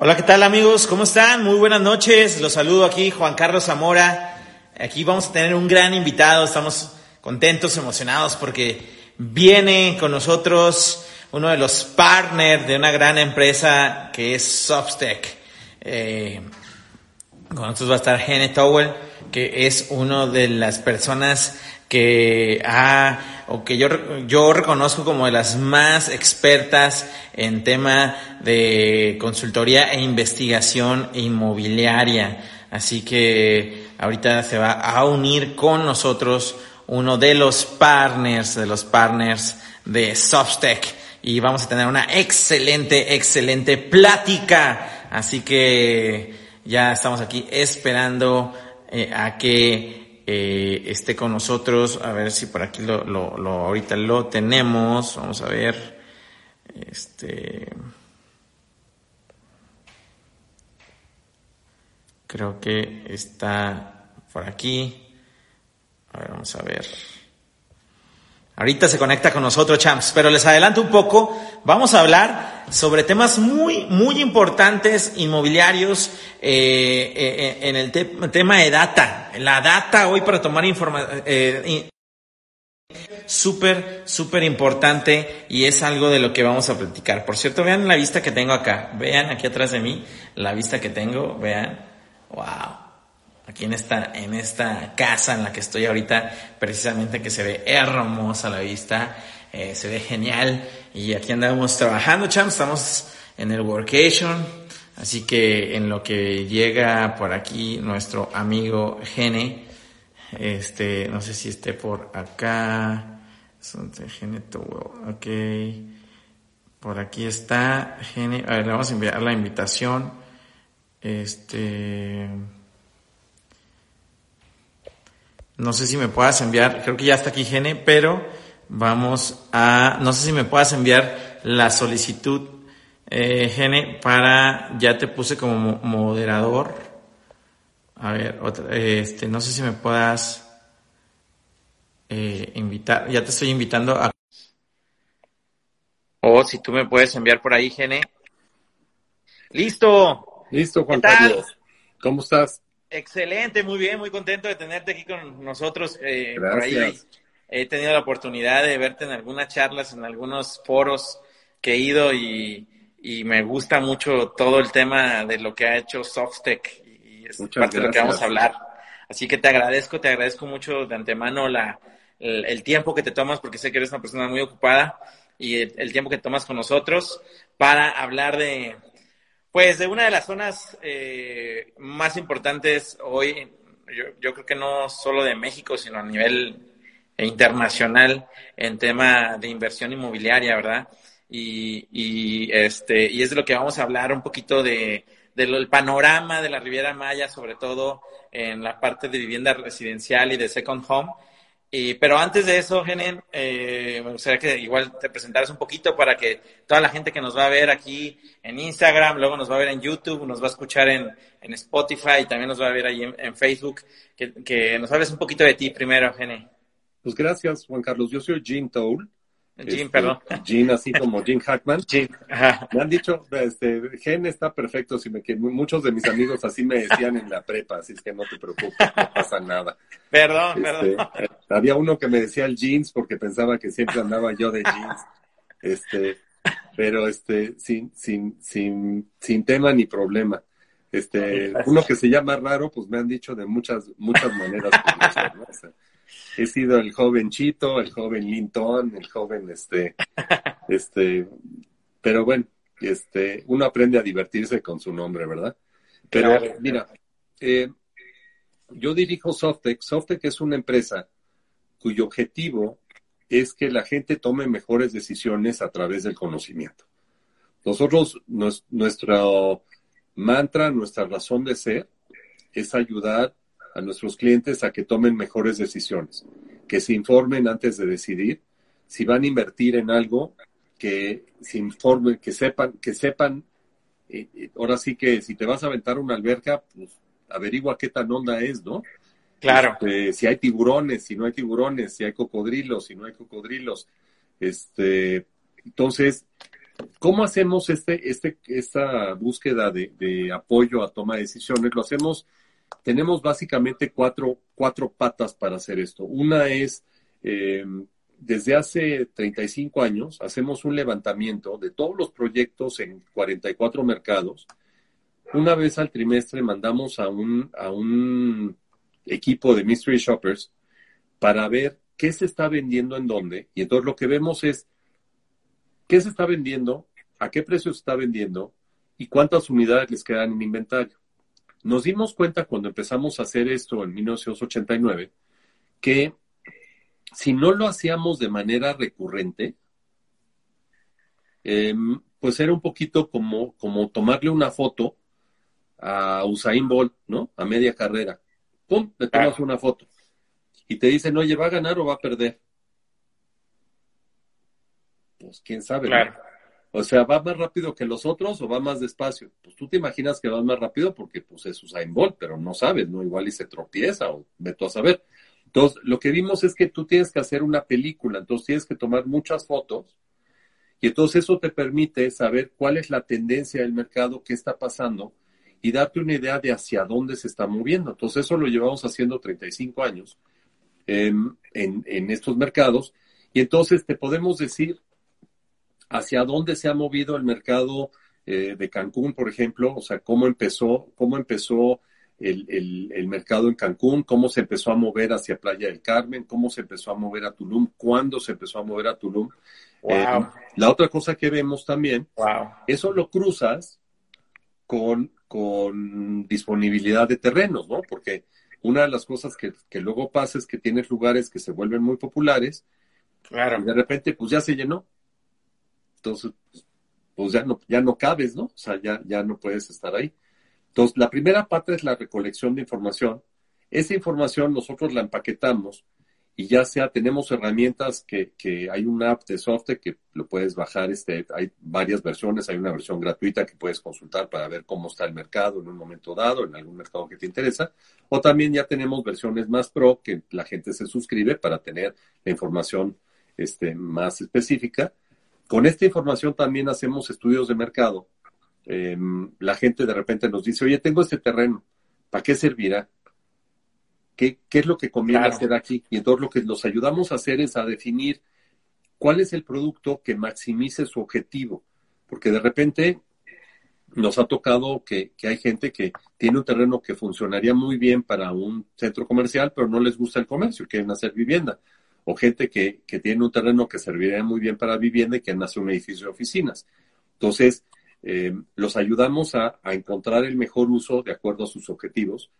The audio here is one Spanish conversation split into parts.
Hola, ¿qué tal amigos? ¿Cómo están? Muy buenas noches. Los saludo aquí, Juan Carlos Zamora. Aquí vamos a tener un gran invitado. Estamos contentos, emocionados porque viene con nosotros uno de los partners de una gran empresa que es Substack. Eh, con nosotros va a estar Gene Towell, que es uno de las personas que ha, o que yo, yo reconozco como de las más expertas en tema de consultoría e investigación inmobiliaria. Así que ahorita se va a unir con nosotros uno de los partners, de los partners de Substack. Y vamos a tener una excelente, excelente plática. Así que ya estamos aquí esperando eh, a que eh, esté con nosotros. A ver si por aquí lo, lo, lo, ahorita lo tenemos. Vamos a ver. Este. Creo que está por aquí. A ver, vamos a ver. Ahorita se conecta con nosotros, champs, pero les adelanto un poco. Vamos a hablar sobre temas muy, muy importantes inmobiliarios eh, eh, en el tema de data. La data hoy para tomar información. Eh, súper, súper importante y es algo de lo que vamos a platicar. Por cierto, vean la vista que tengo acá. Vean aquí atrás de mí la vista que tengo. Vean. Wow aquí en esta, en esta casa en la que estoy ahorita, precisamente que se ve hermosa la vista, eh, se ve genial. Y aquí andamos trabajando, cham, estamos en el workation, así que en lo que llega por aquí nuestro amigo Gene, este, no sé si esté por acá, Gene ok, por aquí está Gene, a ver, le vamos a enviar la invitación, este, no sé si me puedas enviar, creo que ya está aquí Gene, pero vamos a, no sé si me puedas enviar la solicitud, eh, Gene, para, ya te puse como moderador. A ver, otra, este, no sé si me puedas eh, invitar, ya te estoy invitando a... O si tú me puedes enviar por ahí, Gene. Listo. Listo, Juan Carlos. ¿Cómo estás? Excelente, muy bien, muy contento de tenerte aquí con nosotros. Eh, por ahí he tenido la oportunidad de verte en algunas charlas, en algunos foros que he ido y, me gusta mucho todo el tema de lo que ha hecho Softtech y es parte de lo que vamos a hablar. Así que te agradezco, te agradezco mucho de antemano la, el, tiempo que te tomas porque sé que eres una persona muy ocupada y el tiempo que tomas con nosotros para hablar de, pues de una de las zonas eh, más importantes hoy, yo, creo que no solo de México, sino a nivel internacional en tema de inversión inmobiliaria, ¿verdad? Y, y, este, y es de lo que vamos a hablar un poquito de, del panorama de la Riviera Maya, sobre todo en la parte de vivienda residencial y de second home pero antes de eso, Genen, eh, me gustaría que igual te presentaras un poquito para que toda la gente que nos va a ver aquí en Instagram, luego nos va a ver en YouTube, nos va a escuchar en, en Spotify y también nos va a ver ahí en, Facebook, que, que, nos hables un poquito de ti primero, Gene. Pues gracias, Juan Carlos. Yo soy Jim Toul. Jim, este, perdón. Jim, así como Jim Hackman. Jim. Me han dicho, este, Gen está perfecto, si me, que muchos de mis amigos así me decían en la prepa, así es que no te preocupes, no pasa nada. Perdón, este, perdón. Había uno que me decía el jeans porque pensaba que siempre andaba yo de jeans. Este, pero este, sin, sin, sin, sin tema ni problema. Este, uno que se llama raro, pues me han dicho de muchas, muchas maneras. ¿no? He sido el joven Chito, el joven Linton, el joven este, este, pero bueno, este, uno aprende a divertirse con su nombre, ¿verdad? Pero mira, eh, yo dirijo Softec. Softec es una empresa cuyo objetivo es que la gente tome mejores decisiones a través del conocimiento. Nosotros, nuestro mantra, nuestra razón de ser es ayudar a nuestros clientes a que tomen mejores decisiones, que se informen antes de decidir si van a invertir en algo, que se informen, que sepan, que sepan, eh, eh, ahora sí que si te vas a aventar una alberca, pues averigua qué tan onda es, ¿no? Claro. Este, si hay tiburones, si no hay tiburones, si hay cocodrilos, si no hay cocodrilos. Este, entonces, ¿cómo hacemos este, este, esta búsqueda de, apoyo a toma de decisiones? Lo hacemos, tenemos básicamente cuatro, cuatro patas para hacer esto. Una es, eh, desde hace 35 años, hacemos un levantamiento de todos los proyectos en 44 mercados. Una vez al trimestre mandamos a un, a un equipo de Mystery Shoppers para ver qué se está vendiendo en dónde. Y entonces lo que vemos es qué se está vendiendo, a qué precio se está vendiendo y cuántas unidades les quedan en inventario. Nos dimos cuenta cuando empezamos a hacer esto en 1989 que si no lo hacíamos de manera recurrente, em, pues era un poquito como, como tomarle una foto a Usain Bolt, ¿no? A media carrera. ¡pum!, le tomas una foto. Y te dicen, oye, ¿va a ganar o va a perder? Pues quién sabe. O sea, ¿va más rápido que los otros o va más despacio? Pues tú te imaginas que va más rápido porque pues es Usain Bolt, pero no sabes, ¿no? Igual y se tropieza o meto a saber. Entonces, lo que vimos es que tú tienes que hacer una película, entonces tienes que tomar muchas fotos y entonces eso te permite saber cuál es la tendencia del mercado, qué está pasando y darte una idea de hacia dónde se está moviendo. Entonces eso lo llevamos haciendo 35 años en, estos mercados y entonces te podemos decir hacia dónde se ha movido el mercado eh, de Cancún, por ejemplo, o sea, cómo empezó, cómo empezó el, mercado en Cancún, cómo se empezó a mover hacia Playa del Carmen, cómo se empezó a mover a Tulum, cuándo se empezó a mover a Tulum. Eh, la otra cosa que vemos también, eso lo cruzas con con disponibilidad de terrenos, ¿no? Porque una de las cosas que, luego pasa es que tienes lugares que se vuelven muy populares claro. y de repente pues ya se llenó. Entonces, pues ya no, ya no cabes, ¿no? O sea, ya, ya no puedes estar ahí. Entonces, la primera parte es la recolección de información. Esa información nosotros la empaquetamos y ya sea tenemos herramientas que, que hay una app de software que lo puedes bajar, este, hay varias versiones, hay una versión gratuita que puedes consultar para ver cómo está el mercado en un momento dado, en algún mercado que te interesa, o también ya tenemos versiones más pro que la gente se suscribe para tener la información este, más específica. Con esta información también hacemos estudios de mercado. Em, la gente de repente nos dice, oye, tengo este terreno, ¿para qué servirá? ¿Qué, es lo que conviene hacer aquí? Y entonces lo que nos ayudamos a hacer es a definir cuál es el producto que maximice su objetivo. Porque de repente nos ha tocado que, hay gente que tiene un terreno que funcionaría muy bien para un centro comercial, pero no les gusta el comercio, quieren hacer vivienda. O gente que, tiene un terreno que serviría muy bien para vivienda y quieren hacer un edificio de oficinas. Entonces, eh, los ayudamos a, a, encontrar el mejor uso de acuerdo a sus objetivos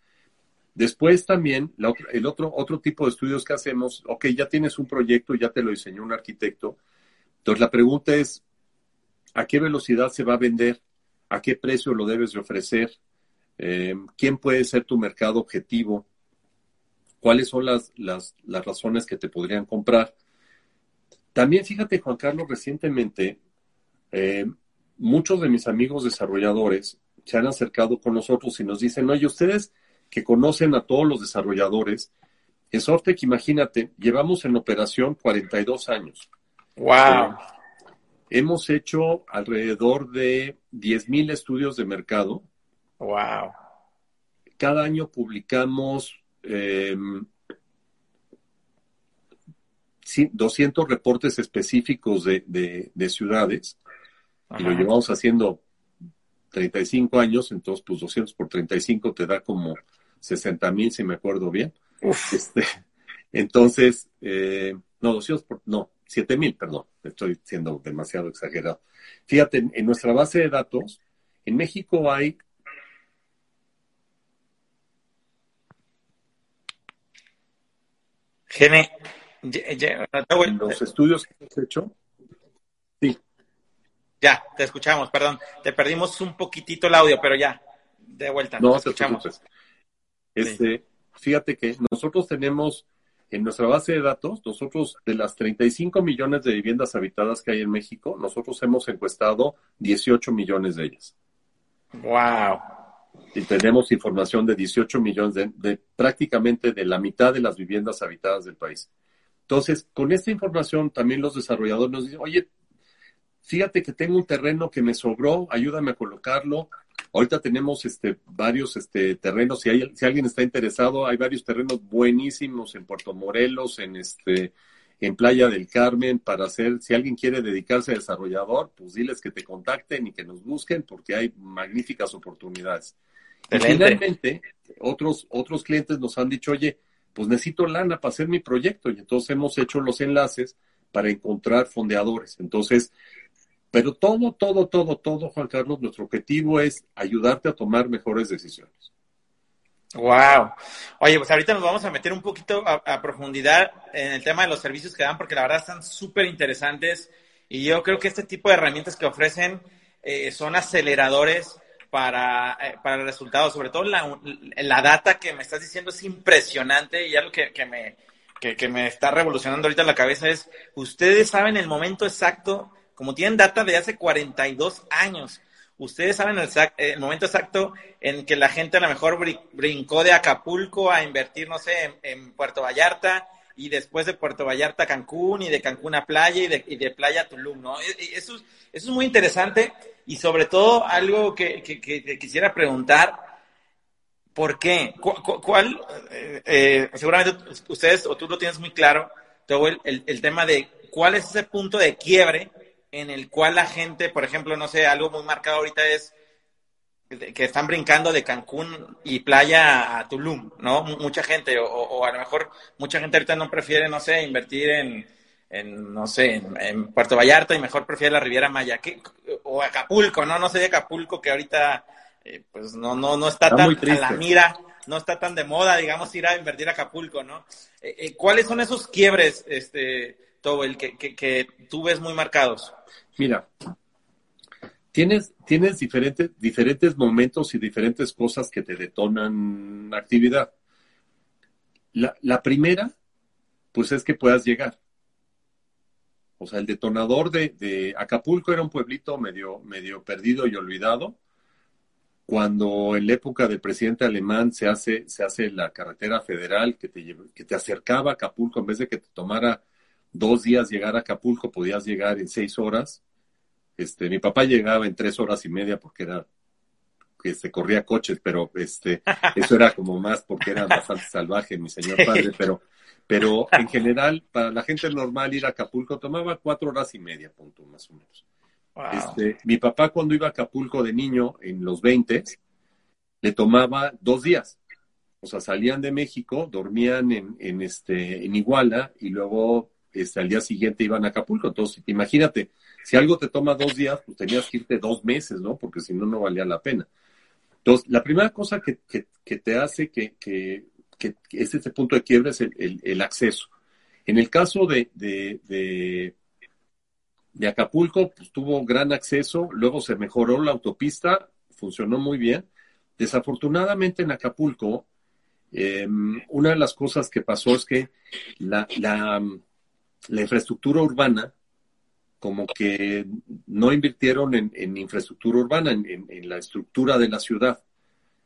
Después también, el otro, otro tipo de estudios que hacemos, ok, ya tienes un proyecto, ya te lo diseñó un arquitecto. Entonces la pregunta es, ¿a qué velocidad se va a vender? ¿A qué precio lo debes de ofrecer? Eh, ¿Quién puede ser tu mercado objetivo? ¿Cuáles son las, las, razones que te podrían comprar? También fíjate, Juan Carlos, recientemente, eh, muchos de mis amigos desarrolladores se han acercado con nosotros y nos dicen, oye, ustedes que conocen a todos los desarrolladores. En Softec, imagínate, llevamos en operación 42 años. ¡Wow! hemos hecho alrededor de 10.000 estudios de mercado. ¡Wow! Cada año publicamos 200 em, reportes específicos de, ciudades y lo llevamos haciendo 35 años, entonces pues 200 por 35 te da como 60 mil, si me acuerdo bien. Este, entonces, eh, no, 200 por, no, 7 mil, perdón, estoy siendo demasiado exagerado. Fíjate, en, nuestra base de datos, en México hay Gene, los estudios que hemos hecho, sí. Ya, te escuchamos, perdón. Te perdimos un poquitito el audio, pero ya, de vuelta. No, te escuchamos. Este, Fíjate que nosotros tenemos en nuestra base de datos, nosotros de las 35 millones de viviendas habitadas que hay en México, nosotros hemos encuestado 18 millones de ellas. Wow. Y tenemos información de 18 millones, de, prácticamente de la mitad de las viviendas habitadas del país. Entonces, con esta información también los desarrolladores nos dicen, oye, fíjate que tengo un terreno que me sobró, ayúdame a colocarlo. Ahorita tenemos este, varios este, terrenos, si, hay, si alguien está interesado, hay varios terrenos buenísimos en Puerto Morelos, en, este, en Playa del Carmen, para hacer, si alguien quiere dedicarse a desarrollador, pues diles que te contacten y que nos busquen porque hay magníficas oportunidades. Y finalmente, otros, otros clientes nos han dicho, oye, pues necesito lana para hacer mi proyecto y entonces hemos hecho los enlaces para encontrar fondeadores. Entonces, pero todo, todo, todo, todo, Juan Carlos, nuestro objetivo es ayudarte a tomar mejores decisiones. Wow. Oye, pues ahorita nos vamos a meter un poquito a, profundidad en el tema de los servicios que dan, porque la verdad están súper interesantes y yo creo que este tipo de herramientas que ofrecen eh, son aceleradores para, eh, para resultados. Sobre todo la, la, data que me estás diciendo es impresionante y algo que, que me, que, que me está revolucionando ahorita la cabeza es, ustedes saben el momento exacto como tienen data de hace 42 años, ustedes saben el, momento exacto en que la gente a lo mejor brincó de Acapulco a invertir, no sé, en, Puerto Vallarta y después de Puerto Vallarta a Cancún y de Cancún a Playa y de, Playa a Tulum, ¿no? E, e, eso, es muy interesante y sobre todo algo que, quisiera preguntar, ¿por qué? ¿Cuál, eh, eh, seguramente ustedes o tú lo tienes muy claro, el, el tema de cuál es ese punto de quiebre en el cual la gente, por ejemplo, no sé, algo muy marcado ahorita es que están brincando de Cancún y playa a Tulum, ¿no? Mucha gente, o, a lo mejor mucha gente ahorita no prefiere, no sé, invertir en, en no sé, en, Puerto Vallarta y mejor prefiere la Riviera Maya, o Acapulco, ¿no? No sé de Acapulco que ahorita, eh, pues no, no, no está, tan a la mira, no está tan de moda, digamos, ir a invertir a Acapulco, ¿no? Eh, eh, ¿Cuáles son esos quiebres, este, todo el que, que, que tú ves muy marcados? Mira, tienes, tienes diferentes, diferentes momentos y diferentes cosas que te detonan actividad. La, primera, pues es que puedas llegar. O sea, el detonador de, Acapulco era un pueblito medio, medio perdido y olvidado. Cuando en la época del presidente alemán se hace, se hace la carretera federal que te, que te acercaba a Acapulco, en vez de que te tomara dos días llegar a Acapulco, podías llegar en seis horas. Este, mi papá llegaba en tres horas y media porque era que se corría coches, pero este, eso era como más porque era bastante salvaje mi señor padre, pero, pero en general, para la gente normal ir a Acapulco tomaba cuatro horas y media, punto, más o menos. Este, mi papá cuando iba a Acapulco de niño, en los 20, le tomaba dos días. O sea, salían de México, dormían en, en, este, en Iguala y luego este, al día siguiente iban a Acapulco. Entonces, imagínate, si algo te toma dos días, pues tenías que irte dos meses, ¿no? Porque si no, no valía la pena. Entonces, la primera cosa que, te hace que, que, es este punto de quiebre es el, acceso. En el caso de, de, de, Acapulco, pues tuvo gran acceso, luego se mejoró la autopista, funcionó muy bien. Desafortunadamente en Acapulco, em, una de las cosas que pasó es que la, la infraestructura urbana, como que no invirtieron en, infraestructura urbana, en, la estructura de la ciudad.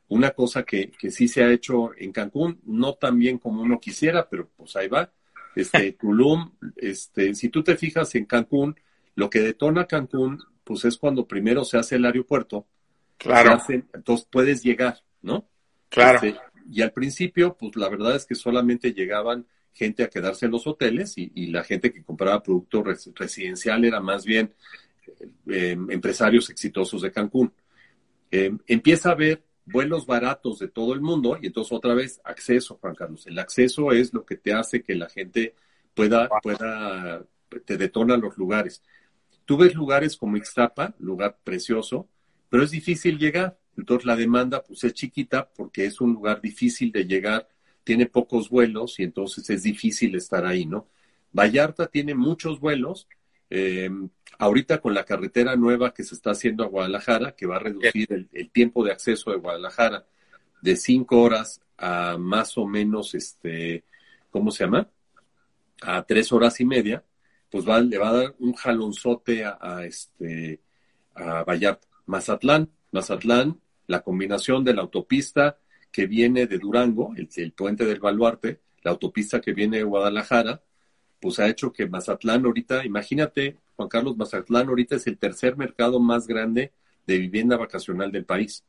Una cosa que, sí se ha hecho en Cancún, no tan bien como uno quisiera, pero pues ahí va. Este, Tulum, este, si tú te fijas en Cancún, lo que detona Cancún, pues es cuando primero se hace el aeropuerto. Claro. entonces puedes llegar, ¿no? Claro. Este, y al principio, pues la verdad es que solamente llegaban gente a quedarse en los hoteles y, la gente que compraba producto residencial era más bien eh, empresarios exitosos de Cancún. Eh, empieza a haber vuelos baratos de todo el mundo y entonces otra vez acceso, Juan Carlos. El acceso es lo que te hace que la gente pueda, pueda, te detona los lugares. Tú ves lugares como Ixtapa, lugar precioso, pero es difícil llegar. Entonces la demanda pues es chiquita porque es un lugar difícil de llegar tiene pocos vuelos y entonces es difícil estar ahí, ¿no? Vallarta tiene muchos vuelos, Eh, ahorita con la carretera nueva que se está haciendo a Guadalajara, que va a reducir el, tiempo de acceso de Guadalajara de cinco horas a más o menos, este, ¿cómo se llama? A tres horas y media, pues va, le va a dar un jalonzote a, este, a Vallarta. Mazatlán, Mazatlán, la combinación de la autopista que viene de Durango, el, el puente del Baluarte, la autopista que viene de Guadalajara, pues ha hecho que Mazatlán ahorita, imagínate, Juan Carlos, Mazatlán ahorita es el tercer mercado más grande de vivienda vacacional del país.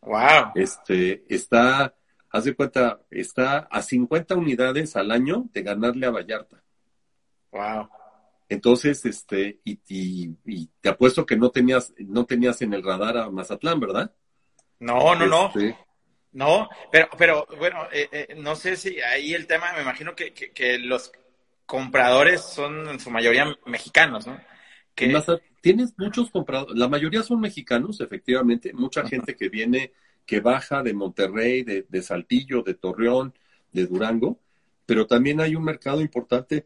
Wow. Este, está, haz de cuenta, está a 50 unidades al año de ganarle a Vallarta. Wow. Entonces, este, y, y, te apuesto que no tenías, no tenías en el radar a Mazatlán, ¿verdad? No, no, no. Este, no, pero, pero bueno, eh, eh, no sé si ahí el tema, me imagino que, que, los compradores son en su mayoría mexicanos, ¿no? Que... Tienes muchos compradores, la mayoría son mexicanos, efectivamente, mucha gente que viene, que baja de Monterrey, de, de Saltillo, de Torreón, de Durango, pero también hay un mercado importante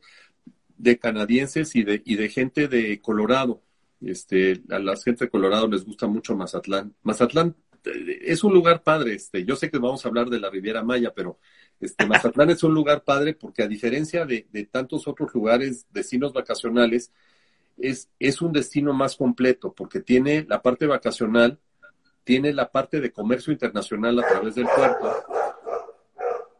de canadienses y de, y de gente de Colorado. Este, a la gente de Colorado les gusta mucho Mazatlán. Mazatlán es un lugar padre, este, yo sé que vamos a hablar de la Riviera Maya, pero este, Mazatlán es un lugar padre porque a diferencia de, tantos otros lugares, destinos vacacionales, es, es un destino más completo porque tiene la parte vacacional, tiene la parte de comercio internacional a través del puerto.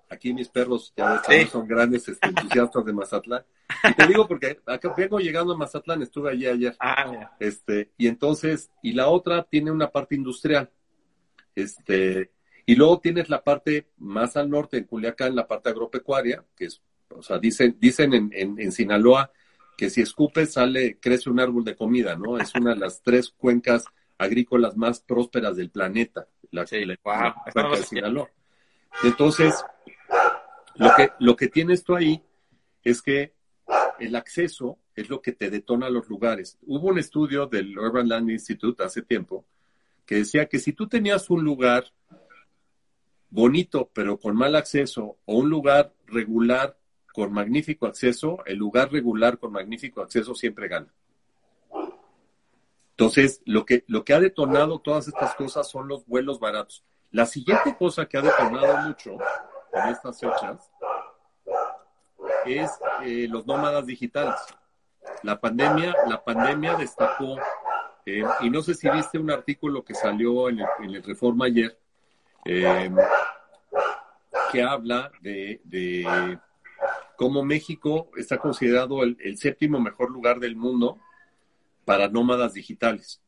Aquí mis perros ya son grandes este, entusiastas de Mazatlán. Y te digo porque acá vengo llegando a Mazatlán, estuve allí ayer. Ah, este, y entonces, y la otra tiene una parte industrial. Este, y luego tienes la parte más al norte, en Culiacán, la parte agropecuaria, que es, o sea, dicen, dicen en, en, Sinaloa que si escupes sale, crece un árbol de comida, ¿no? Es una de las tres cuencas agrícolas más prósperas del planeta, la, cuenca de Sinaloa. Entonces, lo que, lo que tienes tú ahí es que el acceso es lo que te detona los lugares. Hubo un estudio del Urban Land Institute hace tiempo que decía que si tú tenías un lugar bonito pero con mal acceso o un lugar regular con magnífico acceso, el lugar regular con magnífico acceso siempre gana. Entonces, lo que, lo que ha detonado todas estas cosas son los vuelos baratos. La siguiente cosa que ha detonado mucho en estas fechas es eh, los nómadas digitales. La pandemia, la pandemia destacó eh, y no sé si viste un artículo que salió en el, Reforma ayer, eh, que habla de, cómo México está considerado el, séptimo mejor lugar del mundo para nómadas digitales.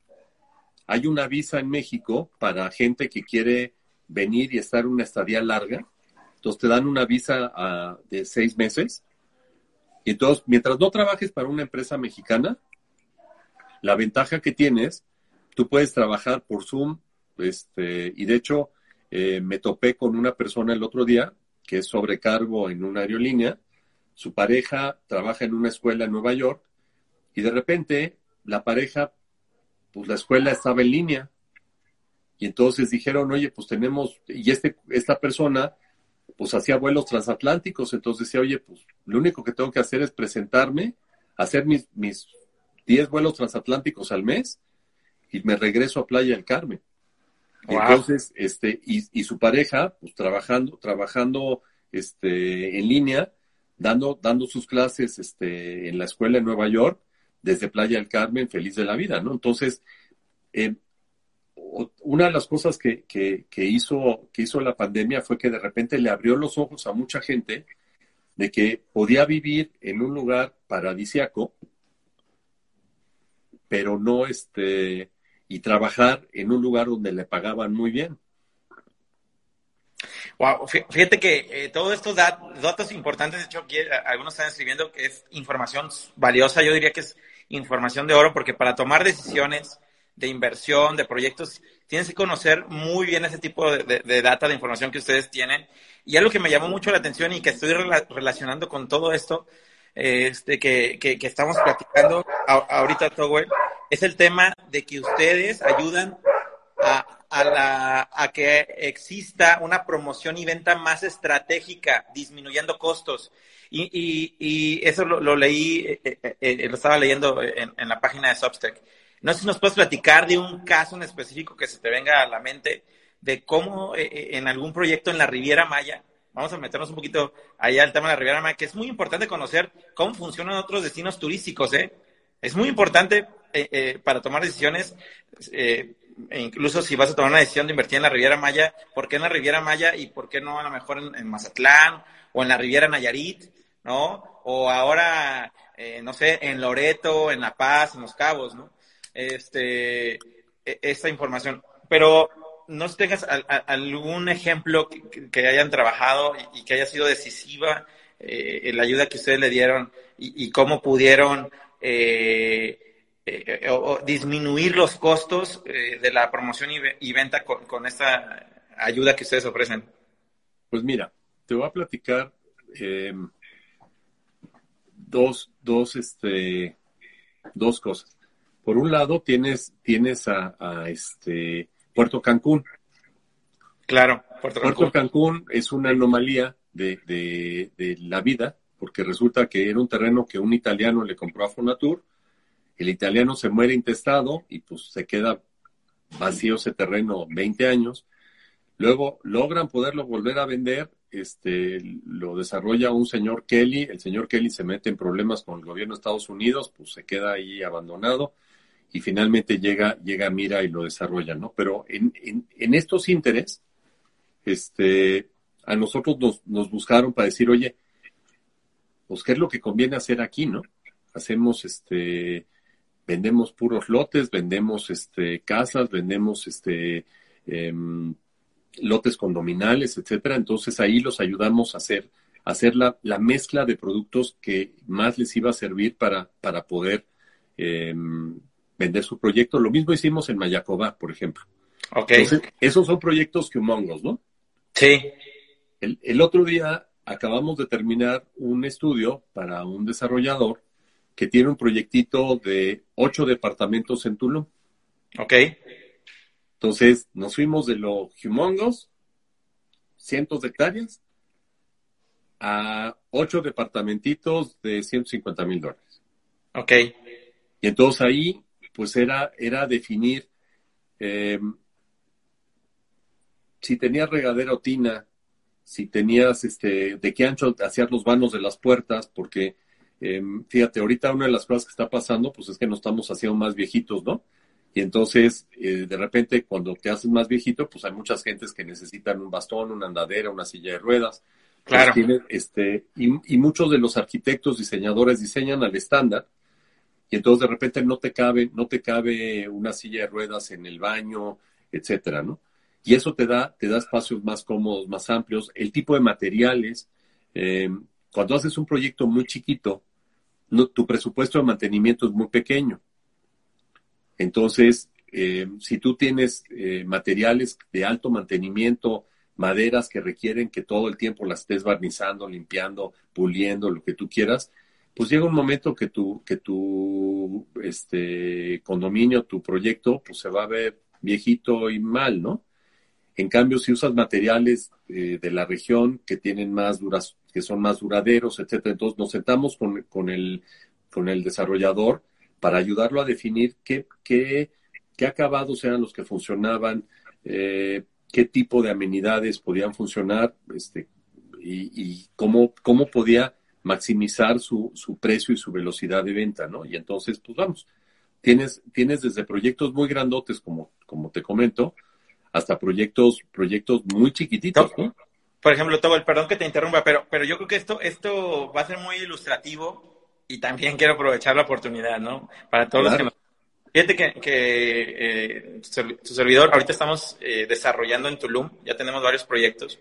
Hay una visa en México para gente que quiere venir y estar una estadía larga. Entonces te dan una visa ah, de seis meses. Entonces, mientras no trabajes para una empresa mexicana, la ventaja que tienes, tú puedes trabajar por Zoom, este, y de hecho eh, me topé con una persona el otro día que es sobrecargo en una aerolínea, su pareja trabaja en una escuela en Nueva York y de repente la pareja, pues la escuela estaba en línea y entonces dijeron, oye, pues tenemos, y este, esta persona pues hacía vuelos transatlánticos, entonces decía, oye, pues lo único que tengo que hacer es presentarme, hacer mis, mis 10 vuelos transatlánticos al mes y me regreso a Playa del Carmen. Entonces, este, y, y, su pareja, pues trabajando, trabajando este, en línea, dando, dando sus clases este, en la escuela en Nueva York, desde Playa del Carmen, feliz de la vida, ¿no? Entonces, eh, una de las cosas que, que, que, hizo, que hizo la pandemia fue que de repente le abrió los ojos a mucha gente de que podía vivir en un lugar paradisiaco, pero no este, y trabajar en un lugar donde le pagaban muy bien. Wow, fíjate que eh, todos estos datos importantes, de hecho, aquí eh, algunos están escribiendo que es información valiosa, yo diría que es información de oro, porque para tomar decisiones de inversión, de proyectos, tienes que conocer muy bien ese tipo de, data, de información que ustedes tienen. Y algo que me llamó mucho la atención y que estoy relacionando con todo esto, este, que, estamos platicando ahorita, Towell, es el tema de que ustedes ayudan a, a, la, a que exista una promoción y venta más estratégica, disminuyendo costos. Y, y, y eso lo, leí, eh, eh, eh, lo estaba leyendo en, en, la página de Substack. No sé si nos puedes platicar de un caso en específico que se te venga a la mente de cómo en algún proyecto en la Riviera Maya, vamos a meternos un poquito allá al tema de la Riviera Maya, que es muy importante conocer cómo funcionan otros destinos turísticos, ¿eh? Es muy importante para tomar decisiones, e incluso si vas a tomar una decisión de invertir en la Riviera Maya, ¿por qué en la Riviera Maya y por qué no a lo mejor en Mazatlán o en la Riviera Nayarit? ¿no? O ahora, eh, no sé, en Loreto, en La Paz, en Los Cabos, ¿no? Este, e, esta información. Pero no tengas algún ejemplo que, hayan trabajado y, que haya sido decisiva eh, la ayuda que ustedes le dieron y, cómo pudieron eh, disminuir los costos de la promoción y, venta con, esta ayuda que ustedes ofrecen. Pues mira, te voy a platicar dos, dos, este, dos cosas. Por un lado, tienes, tienes a, este Puerto Cancún. Claro, Puerto Cancún. Puerto Cancún es una anomalía de, de, la vida, porque resulta que era un terreno que un italiano le compró a Fonatur, el italiano se muere intestado y pues se queda vacío ese terreno 20 años. Luego logran poderlo volver a vender este, lo desarrolla un señor Kelly, el señor Kelly se mete en problemas con el gobierno de Estados Unidos, pues se queda ahí abandonado y finalmente llega, llega Mira y lo desarrolla, ¿no? Pero en, en, estos intereses, este, a nosotros nos, nos buscaron para decir, oye, pues qué es lo que conviene hacer aquí, ¿no? Hacemos, este, vendemos puros lotes, vendemos, este, casas, vendemos, este, em, lotes condominales, etcétera. Entonces ahí los ayudamos a hacer, hacer la, mezcla de productos que más les iba a servir para, para poder em, vender su proyecto. Lo mismo hicimos en Mayacobá, por ejemplo. Ok. esos son proyectos que humongos, ¿no? Sí. El, el otro día acabamos de terminar un estudio para un desarrollador que tiene un proyectito de ocho departamentos en Tulum. Ok. Entonces, nos fuimos de los humongos, cientos de hectáreas, a ocho departamentitos de 150 mil dólares. Ok. Y entonces ahí, pues era, era definir eh, si tenías regadera o tina, si tenías, este, de qué ancho hacías los vanos de las puertas, porque, eh, fíjate, ahorita una de las cosas que está pasando, pues es que nos estamos haciendo más viejitos, ¿no? Y entonces, eh, de repente, cuando te haces más viejito, pues hay muchas gentes que necesitan un bastón, una andadera, una silla de ruedas. Claro. este, y, muchos de los arquitectos, diseñadores diseñan al estándar. Y entonces de repente no te cabe, no te cabe una silla de ruedas en el baño, etcétera, ¿no? Y eso te da, te da espacios más cómodos, más amplios. El tipo de materiales. Eh, cuando haces un proyecto muy chiquito, tu presupuesto de mantenimiento es muy pequeño. Entonces, eh, si tú tienes eh, materiales de alto mantenimiento, maderas que requieren que todo el tiempo las estés barnizando, limpiando, puliendo, lo que tú quieras, pues llega un momento que tu, que tu este, condominio, tu proyecto, pues se va a ver viejito y mal, ¿no? En cambio, si usas materiales eh, de la región que tienen más duras, que son más duraderos, etcétera, entonces nos sentamos con, con, el, con el desarrollador para ayudarlo a definir qué, qué, qué acabados eran los que funcionaban, eh, qué tipo de amenidades podían funcionar este, y, cómo, cómo podía maximizar su, su, precio y su velocidad de venta, ¿no? Y entonces, pues vamos, tienes, tienes desde proyectos muy grandotes, como, como te comento, hasta proyectos, proyectos muy chiquititos, ¿no? Por ejemplo, el perdón que te interrumpa, pero, pero yo creo que esto, esto va a ser muy ilustrativo y también quiero aprovechar la oportunidad, ¿no? Para todos los que nos... Fíjate que, que eh, su servidor, ahorita estamos eh, desarrollando en Tulum, ya tenemos varios proyectos.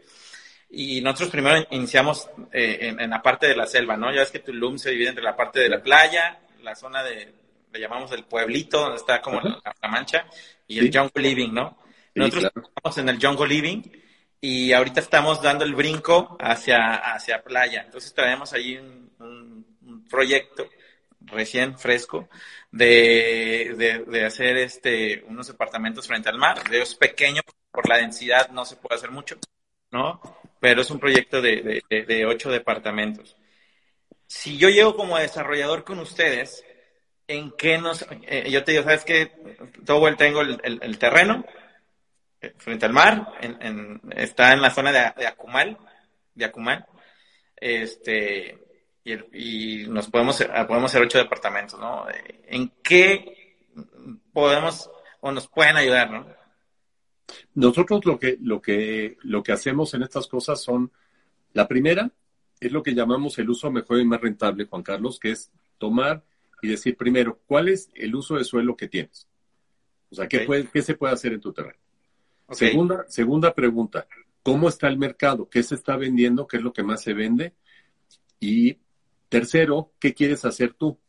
Y nosotros primero iniciamos eh, en, la parte de la selva, ¿no? Ya ves que Tulum se divide entre la parte de la playa, la zona de, le llamamos el pueblito, donde está como la, mancha, y el jungle living, ¿no? Nosotros estamos en el jungle living y ahorita estamos dando el brinco hacia, hacia playa. Entonces traemos ahí un proyecto recién fresco de, de, hacer este unos departamentos frente al mar. Es pequeño, por la densidad no se puede hacer mucho, ¿no? Pero es un proyecto de, de ocho departamentos. Si yo llego como desarrollador con ustedes, ¿en qué nos... Eh, yo te digo, ¿sabes qué? Todo tengo el, el, terreno eh, frente al mar, está en la zona de, de Acumal, de Acumal, este, y, nos podemos, podemos hacer ocho departamentos, ¿no? ¿En qué podemos o nos pueden ayudar, no? Nosotros lo que, lo que, lo que hacemos en estas cosas son, la primera es lo que llamamos el uso mejor y más rentable, Juan Carlos, que es tomar y decir primero, ¿cuál es el uso de suelo que tienes? O sea, ¿qué, ¿qué se puede hacer en tu terreno? Segunda, segunda pregunta, ¿cómo está el mercado? ¿Qué se está vendiendo? ¿Qué es lo que más se vende? Y Tercero, ¿qué quieres hacer tú?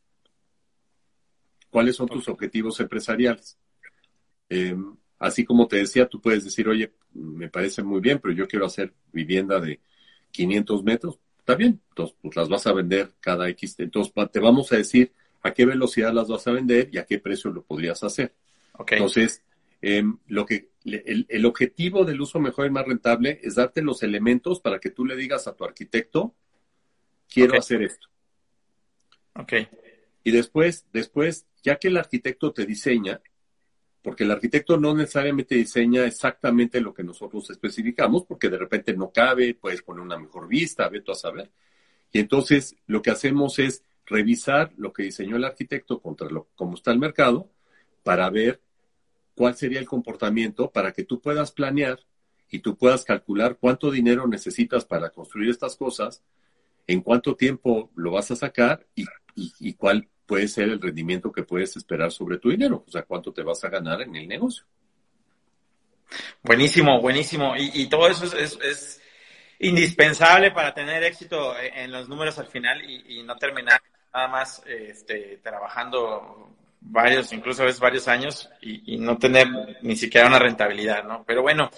¿Cuáles son tus objetivos empresariales? Em, así como te decía, tú puedes decir, oye, me parece muy bien, pero yo quiero hacer vivienda de 500 metros. Está bien, entonces pues las vas a vender cada X. Entonces te vamos a decir a qué velocidad las vas a vender y a qué precio lo podrías hacer. Entonces, em, lo que, el, objetivo del uso mejor y más rentable es darte los elementos para que tú le digas a tu arquitecto, quiero hacer esto. Ok. Y después, después, ya que el arquitecto te diseña, porque el arquitecto no necesariamente diseña exactamente lo que nosotros especificamos, porque de repente no cabe, puedes poner una mejor vista, ve tú a saber. Y entonces lo que hacemos es revisar lo que diseñó el arquitecto contra lo, cómo está el mercado, para ver cuál sería el comportamiento para que tú puedas planear y tú puedas calcular cuánto dinero necesitas para construir estas cosas, en cuánto tiempo lo vas a sacar y y, cuál puede ser el rendimiento que puedes esperar sobre tu dinero, o sea, cuánto te vas a ganar en el negocio. Buenísimo, buenísimo. Y, todo eso es, indispensable para tener éxito en los números al final y, no terminar nada más este, trabajando varios, incluso a veces varios años y, no tener ni siquiera una rentabilidad, ¿no? Pero bueno,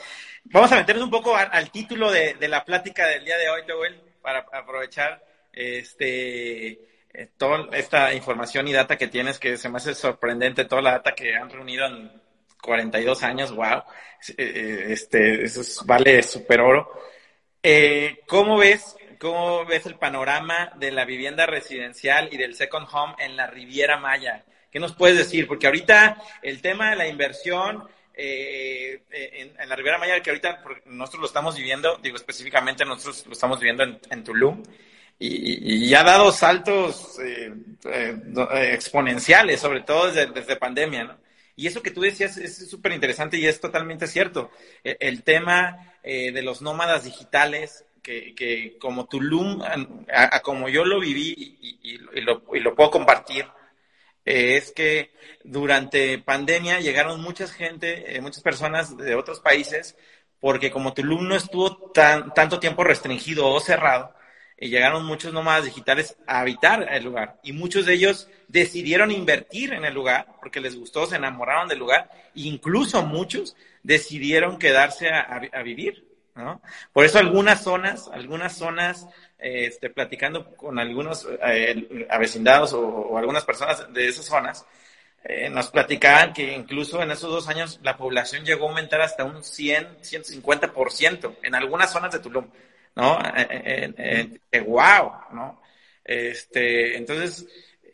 vamos a meternos un poco al, título de, de, la plática del día de hoy, Joel, para aprovechar este eh, toda esta información y data que tienes, que se me hace sorprendente, toda la data que han reunido en 42 años, wow, eh, eh, este, eso vale super oro. ¿Cómo ves, cómo ves el panorama de la vivienda residencial y del second home en la Riviera Maya? ¿Qué nos puedes decir? Porque ahorita el tema de la inversión en, la Riviera Maya, que ahorita nosotros lo estamos viviendo, digo específicamente nosotros lo estamos viviendo en, en Tulum, y, ha dado saltos eh, eh, eh, exponenciales, sobre todo desde, pandemia, ¿no? Y eso que tú decías es súper interesante y es totalmente cierto. E, el, tema de los nómadas digitales, que, que como Tulum, a, como yo lo viví y, lo, y lo, puedo compartir, es que durante pandemia llegaron mucha gente, muchas personas de otros países, porque como Tulum no estuvo tan, tanto tiempo restringido o cerrado, y llegaron muchos nómadas digitales a habitar el lugar y muchos de ellos decidieron invertir en el lugar porque les gustó, se enamoraron del lugar, incluso muchos decidieron quedarse a, vivir, ¿no? Por eso algunas zonas, algunas zonas, este, platicando con algunos eh, avecindados o, algunas personas de esas zonas, eh, nos platicaban que incluso en esos dos años la población llegó a aumentar hasta un 100, 150% en algunas zonas de Tulum. ¿No? Eh, wow, ¿no? Este, entonces,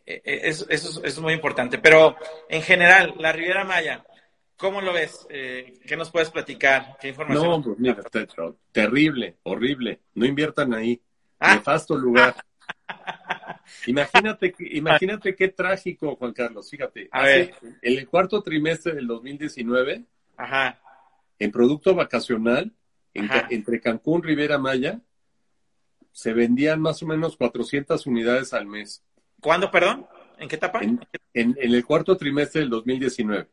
eso, eso, es muy importante. Pero en general, la Riviera Maya, ¿cómo lo ves? Eh, ¿Qué nos puedes platicar? ¿Qué información? No, pues mira, terrible, horrible. No inviertan ahí. Ah. Nefasto lugar. Imagínate, imagínate qué trágico, Juan Carlos. Fíjate, A ver. en el cuarto trimestre del 2019, Ajá. en producto vacacional, entre Cancún, Rivera Maya, se vendían más o menos 400 unidades al mes. ¿Cuándo, perdón? ¿En qué etapa? En, el cuarto trimestre del 2019.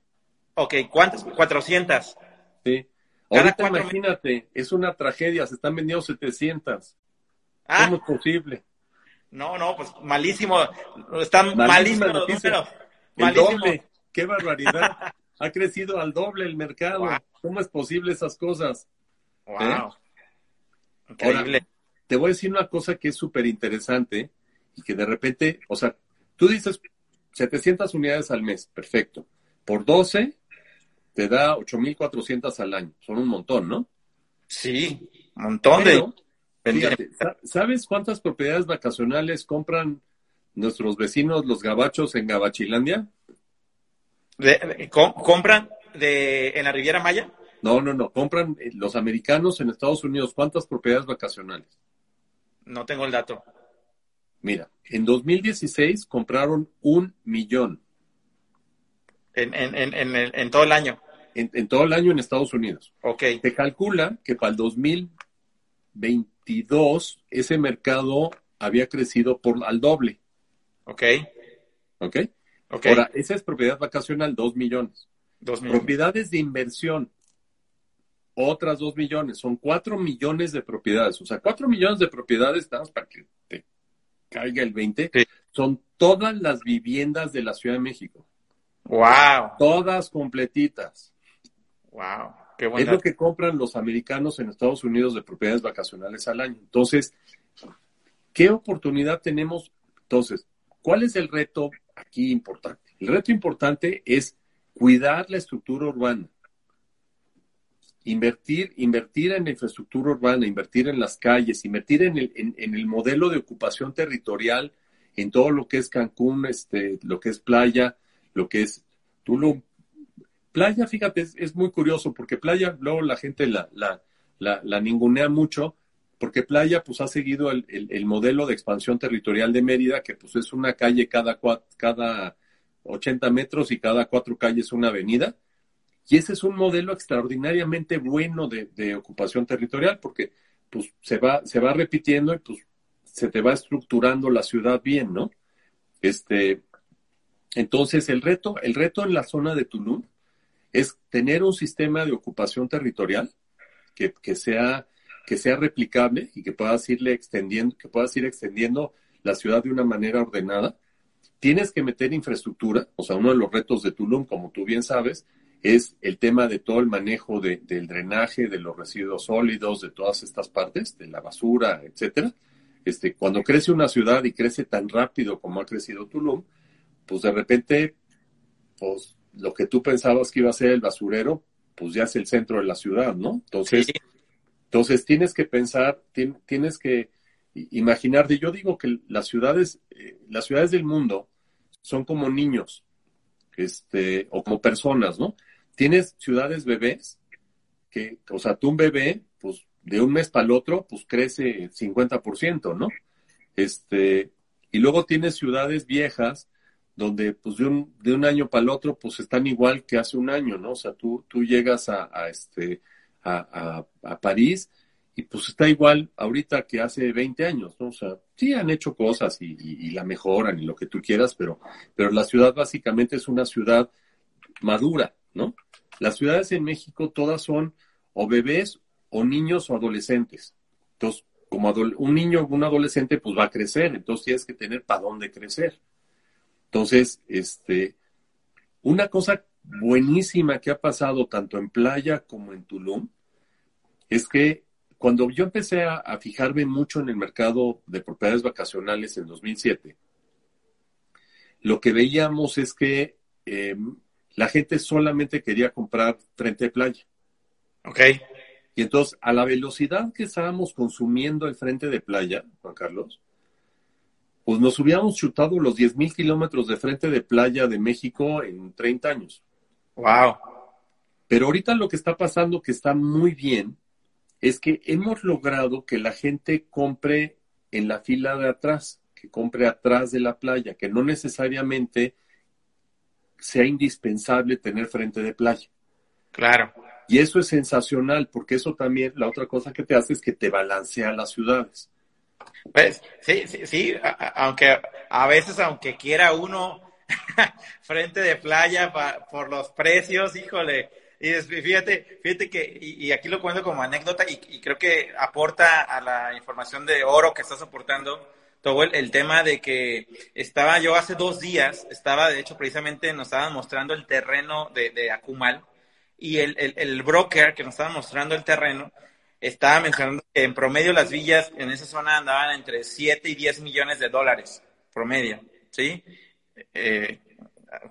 Ok, ¿cuántas? 400. Sí. Ahorita imagínate, es una tragedia, se están vendiendo 700. Ah. ¿Cómo es posible? No, no, pues malísimo. Están malísimos los números. El doble, qué barbaridad. ha crecido al doble el mercado. ¿Cómo es posible esas cosas? Wow. Increíble. te voy a decir una cosa que es súper interesante y que de repente, o sea, tú dices 700 unidades al mes, perfecto. Por 12 te da 8.400 al año. Son un montón, ¿no? Sí, un montón de... Fíjate, ¿sabes cuántas propiedades vacacionales compran nuestros vecinos, los gabachos, en Gabachilandia? ¿Compran de, en la Riviera Maya? No, no, no. Compran eh, los americanos en Estados Unidos. ¿Cuántas propiedades vacacionales? No tengo el dato. Mira, en 2016 compraron un millón. En, en, en, en todo el año. En, todo el año en Estados Unidos. Ok. Se calcula que para el 2022 ese mercado había crecido por al doble. Ok. Ok. okay. Ahora, esa es propiedad vacacional, dos millones. Dos millones. Propiedades de inversión, otras dos millones. Son cuatro millones de propiedades. O sea, cuatro millones de propiedades, estamos para que te caiga el 20, son todas las viviendas de la Ciudad de México. Wow. Todas completitas. Wow. Qué es lo que compran los americanos en Estados Unidos de propiedades vacacionales al año. Entonces, ¿qué oportunidad tenemos? Entonces, ¿cuál es el reto aquí importante? El reto importante es cuidar la estructura urbana. Invertir, invertir en la infraestructura urbana, invertir en las calles, invertir en el, en el modelo de ocupación territorial, en todo lo que es Cancún, este, lo que es playa, lo que es Tulum. Playa, fíjate, es, muy curioso porque playa, luego la gente la, la, la, ningunea mucho, porque playa pues ha seguido el, el, modelo de expansión territorial de Mérida, que pues es una calle cada, cada 80 metros y cada cuatro calles una avenida. Y ese es un modelo extraordinariamente bueno de, de, ocupación territorial, porque pues se va, se va repitiendo y pues se te va estructurando la ciudad bien, ¿no? Este, entonces, el reto, el reto en la zona de Tulum es tener un sistema de ocupación territorial que, sea, que sea replicable y que puedas irle extendiendo, que puedas ir extendiendo la ciudad de una manera ordenada. Tienes que meter infraestructura, o sea, uno de los retos de Tulum, como tú bien sabes, es el tema de todo el manejo del drenaje, de los residuos sólidos, de todas estas partes, de la basura, etcétera. Este, cuando crece una ciudad y crece tan rápido como ha crecido Tulum, pues de repente, pues lo que tú pensabas que iba a ser el basurero, pues ya es el centro de la ciudad, ¿no? Entonces, entonces tienes que pensar, tienes que imaginar, yo digo que las ciudades, eh, las ciudades del mundo son como niños, este, o como personas, ¿no? Tienes ciudades bebés, que, o sea, tú un bebé, pues de un mes para el otro, pues crece 50%, ¿no? Este, y luego tienes ciudades viejas donde pues de un, de un año para el otro pues están igual que hace un año, ¿no? O sea, tú, tú llegas a, este, a, París y pues está igual ahorita que hace 20 años, ¿no? O sea, sí han hecho cosas y, la mejoran y lo que tú quieras, pero, pero la ciudad básicamente es una ciudad madura, ¿no? Las ciudades en México todas son o bebés o niños o adolescentes. Entonces, como un niño o un adolescente pues va a crecer, entonces tienes que tener para dónde crecer. Entonces, este, una cosa buenísima que ha pasado tanto en Playa como en Tulum es que cuando yo empecé a, fijarme mucho en el mercado de propiedades vacacionales en 2007, lo que veíamos es que em, la gente solamente quería comprar frente a playa. Ok. Y entonces, a la velocidad que estábamos consumiendo el frente de playa, Juan Carlos, pues nos hubiéramos chutado los 10.000 kilómetros de frente de playa de México en 30 años. Wow. Pero ahorita lo que está pasando, que está muy bien, es que hemos logrado que la gente compre en la fila de atrás, que compre atrás de la playa, que no necesariamente sea indispensable tener frente de playa. Claro. Y eso es sensacional, porque eso también, la otra cosa que te hace es que te balancea las ciudades. Pues sí, sí, sí, aunque a veces, aunque quiera uno frente de playa por los precios, híjole, y fíjate, fíjate que, y, aquí lo cuento como anécdota y, creo que aporta a la información de oro que estás aportando, todo el, tema de que estaba yo hace dos días, estaba de hecho precisamente nos estaban mostrando el terreno de, de Akumal y el, el, el broker que nos estaba mostrando el terreno estaba mencionando que en promedio las villas en esa zona andaban entre 7 y 10 millones de dólares, promedio, ¿sí? Eh,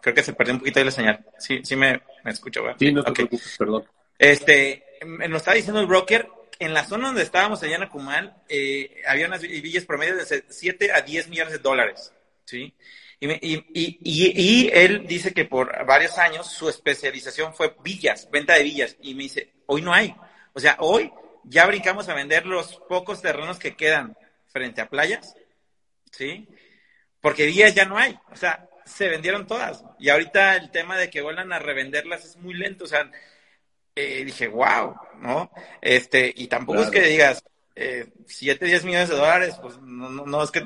creo que se perdió un poquito de la señal. Sí, sí me, me escucho, ¿verdad? Sí, no te preocupes, perdón. Este, nos estaba diciendo el broker, en la zona donde estábamos allá en Acumal, eh, había unas villas promedio de 7 a 10 millones de dólares, ¿sí? Y, y, y, y, él dice que por varios años su especialización fue villas, venta de villas. Y me dice, hoy no hay. O sea, hoy ya brincamos a vender los pocos terrenos que quedan frente a playas, ¿sí? Porque villas ya no hay. O sea, se vendieron todas. Y ahorita el tema de que vuelvan a revenderlas es muy lento. O sea, eh, dije, wow, ¿no? Este, y tampoco es que digas, eh, 7, 10 millones de dólares, pues no, no, es que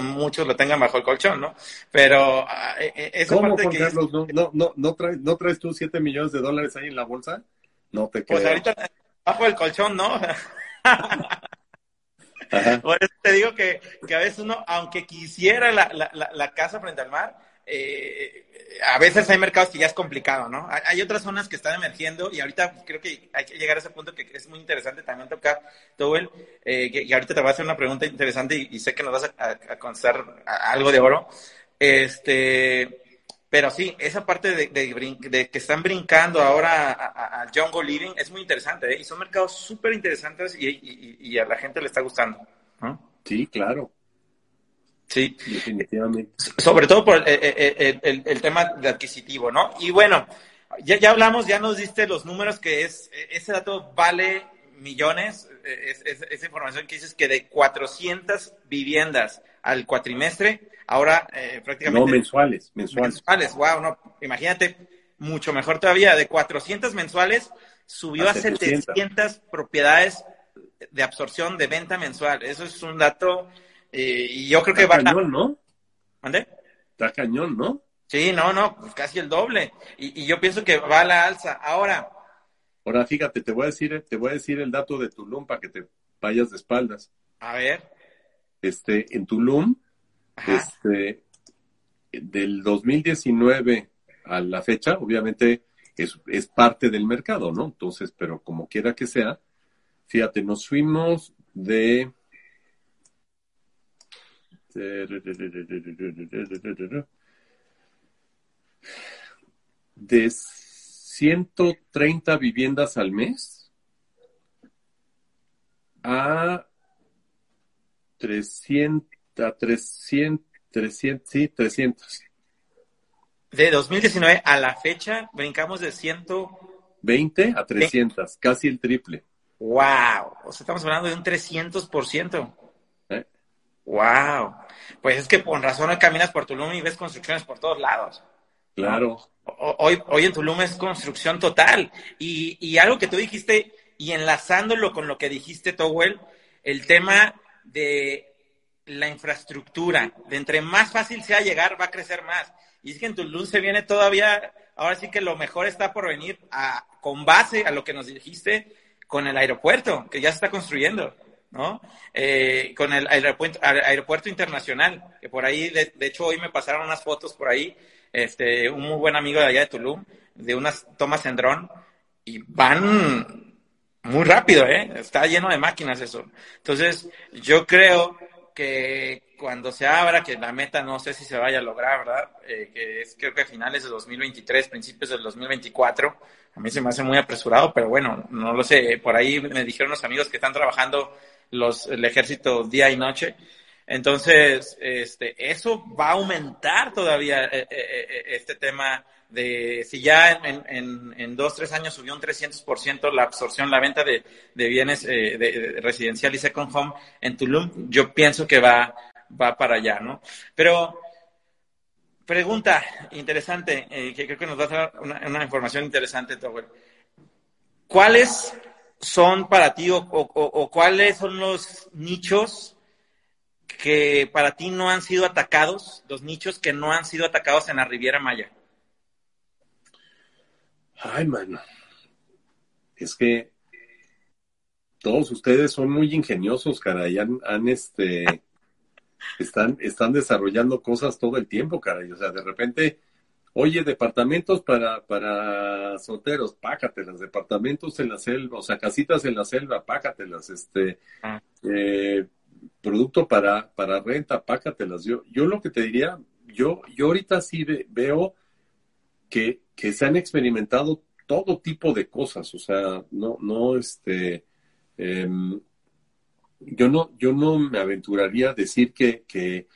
muchos lo tengan bajo el colchón, ¿no? Pero eh, esa ¿Cómo, parte que no, no, no, traes, ¿No traes tú 7 millones de dólares ahí en la bolsa? No te creo. Pues ahorita bajo el colchón, ¿no? Por eso te digo que, que, a veces uno, aunque quisiera la, la, la casa frente al mar, eh, a veces hay mercados que ya es complicado, ¿no? Hay, otras zonas que están emergiendo y ahorita creo que hay que llegar a ese punto que es muy interesante también tocar, Towell, eh, y ahorita te voy a hacer una pregunta interesante y, sé que nos vas a, a, contestar algo de oro. Este, pero sí, esa parte de, de, que están brincando ahora a, Jungle Living es muy interesante, ¿eh? Y son mercados súper interesantes y, y, a la gente le está gustando, ¿no? Sí, claro. Sí. Definitivamente. Sobre todo por el, tema de adquisitivo, ¿no? Y bueno, ya, ya hablamos, ya nos diste los números que es, ese dato vale millones, es, esa información que dices que de 400 viviendas al cuatrimestre, ahora eh, prácticamente... No, mensuales, mensuales. Mensuales, wow, no, imagínate, mucho mejor todavía, de 400 mensuales subió a, 700 propiedades de absorción de venta mensual. Eso es un dato eh, y yo creo que va cañón, ¿no? ¿Dónde? Está cañón, ¿no? Sí, no, no, pues casi el doble. Y, yo pienso que va a la alza. Ahora. Ahora, fíjate, te voy a decir, te voy a decir el dato de Tulum para que te vayas de espaldas. A ver. Este, en Tulum, este, del 2019 a la fecha, obviamente es, es parte del mercado, ¿no? Entonces, pero como quiera que sea, fíjate, nos fuimos de de 130 viviendas al mes a 300, 300, 300, sí, 300. De 2019 a la fecha brincamos de 120 a 300, casi el triple. ¡Wow! O sea, estamos hablando de un 300%. Wow. Pues es que con razón caminas por Tulum y ves construcciones por todos lados. Claro. Hoy, hoy en Tulum es construcción total. Y, y algo que tú dijiste, y enlazándolo con lo que dijiste, Towell, el tema de la infraestructura, de entre más fácil sea llegar, va a crecer más. Y es que en Tulum se viene todavía, ahora sí que lo mejor está por venir a, con base a lo que nos dijiste con el aeropuerto, que ya se está construyendo. ¿No? Eh, con el aeropuerto, aeropuerto, internacional, que por ahí, de, hecho, hoy me pasaron unas fotos por ahí, este, un muy buen amigo de allá de Tulum, de unas tomas en dron, y van muy rápido, ¿eh? Está lleno de máquinas eso. Entonces, yo creo que cuando se abra, que la meta no sé si se vaya a lograr, ¿verdad? Eh, que es creo que a finales de 2023, principios del 2024, a mí se me hace muy apresurado, pero bueno, no lo sé. Por ahí me dijeron los amigos que están trabajando los, el ejército día y noche. Entonces, este, eso va a aumentar todavía eh, eh, eh, este tema de si ya en, en, dos, tres años subió un 300% la absorción, la venta de, de bienes de, residencial y second home en Tulum, yo pienso que va, va para allá, ¿no? Pero, pregunta interesante, que creo que nos va a dar una, información interesante, Tower. ¿Cuáles son para ti o, cuáles son los nichos que para ti no han sido atacados, los nichos que no han sido atacados en la Riviera Maya? Ay, mano. Es que todos ustedes son muy ingeniosos, caray. Han, han este, están, están desarrollando cosas todo el tiempo, caray. O sea, de repente Oye, departamentos para, para solteros, pácatelas, departamentos en la selva, o sea, casitas en la selva, pácatelas, este, ah. eh, producto para, para renta, pácatelas. Yo, yo lo que te diría, yo, yo ahorita sí veo que, que se han experimentado todo tipo de cosas, o sea, no, no, este, em, yo no, yo no me aventuraría a decir que, que,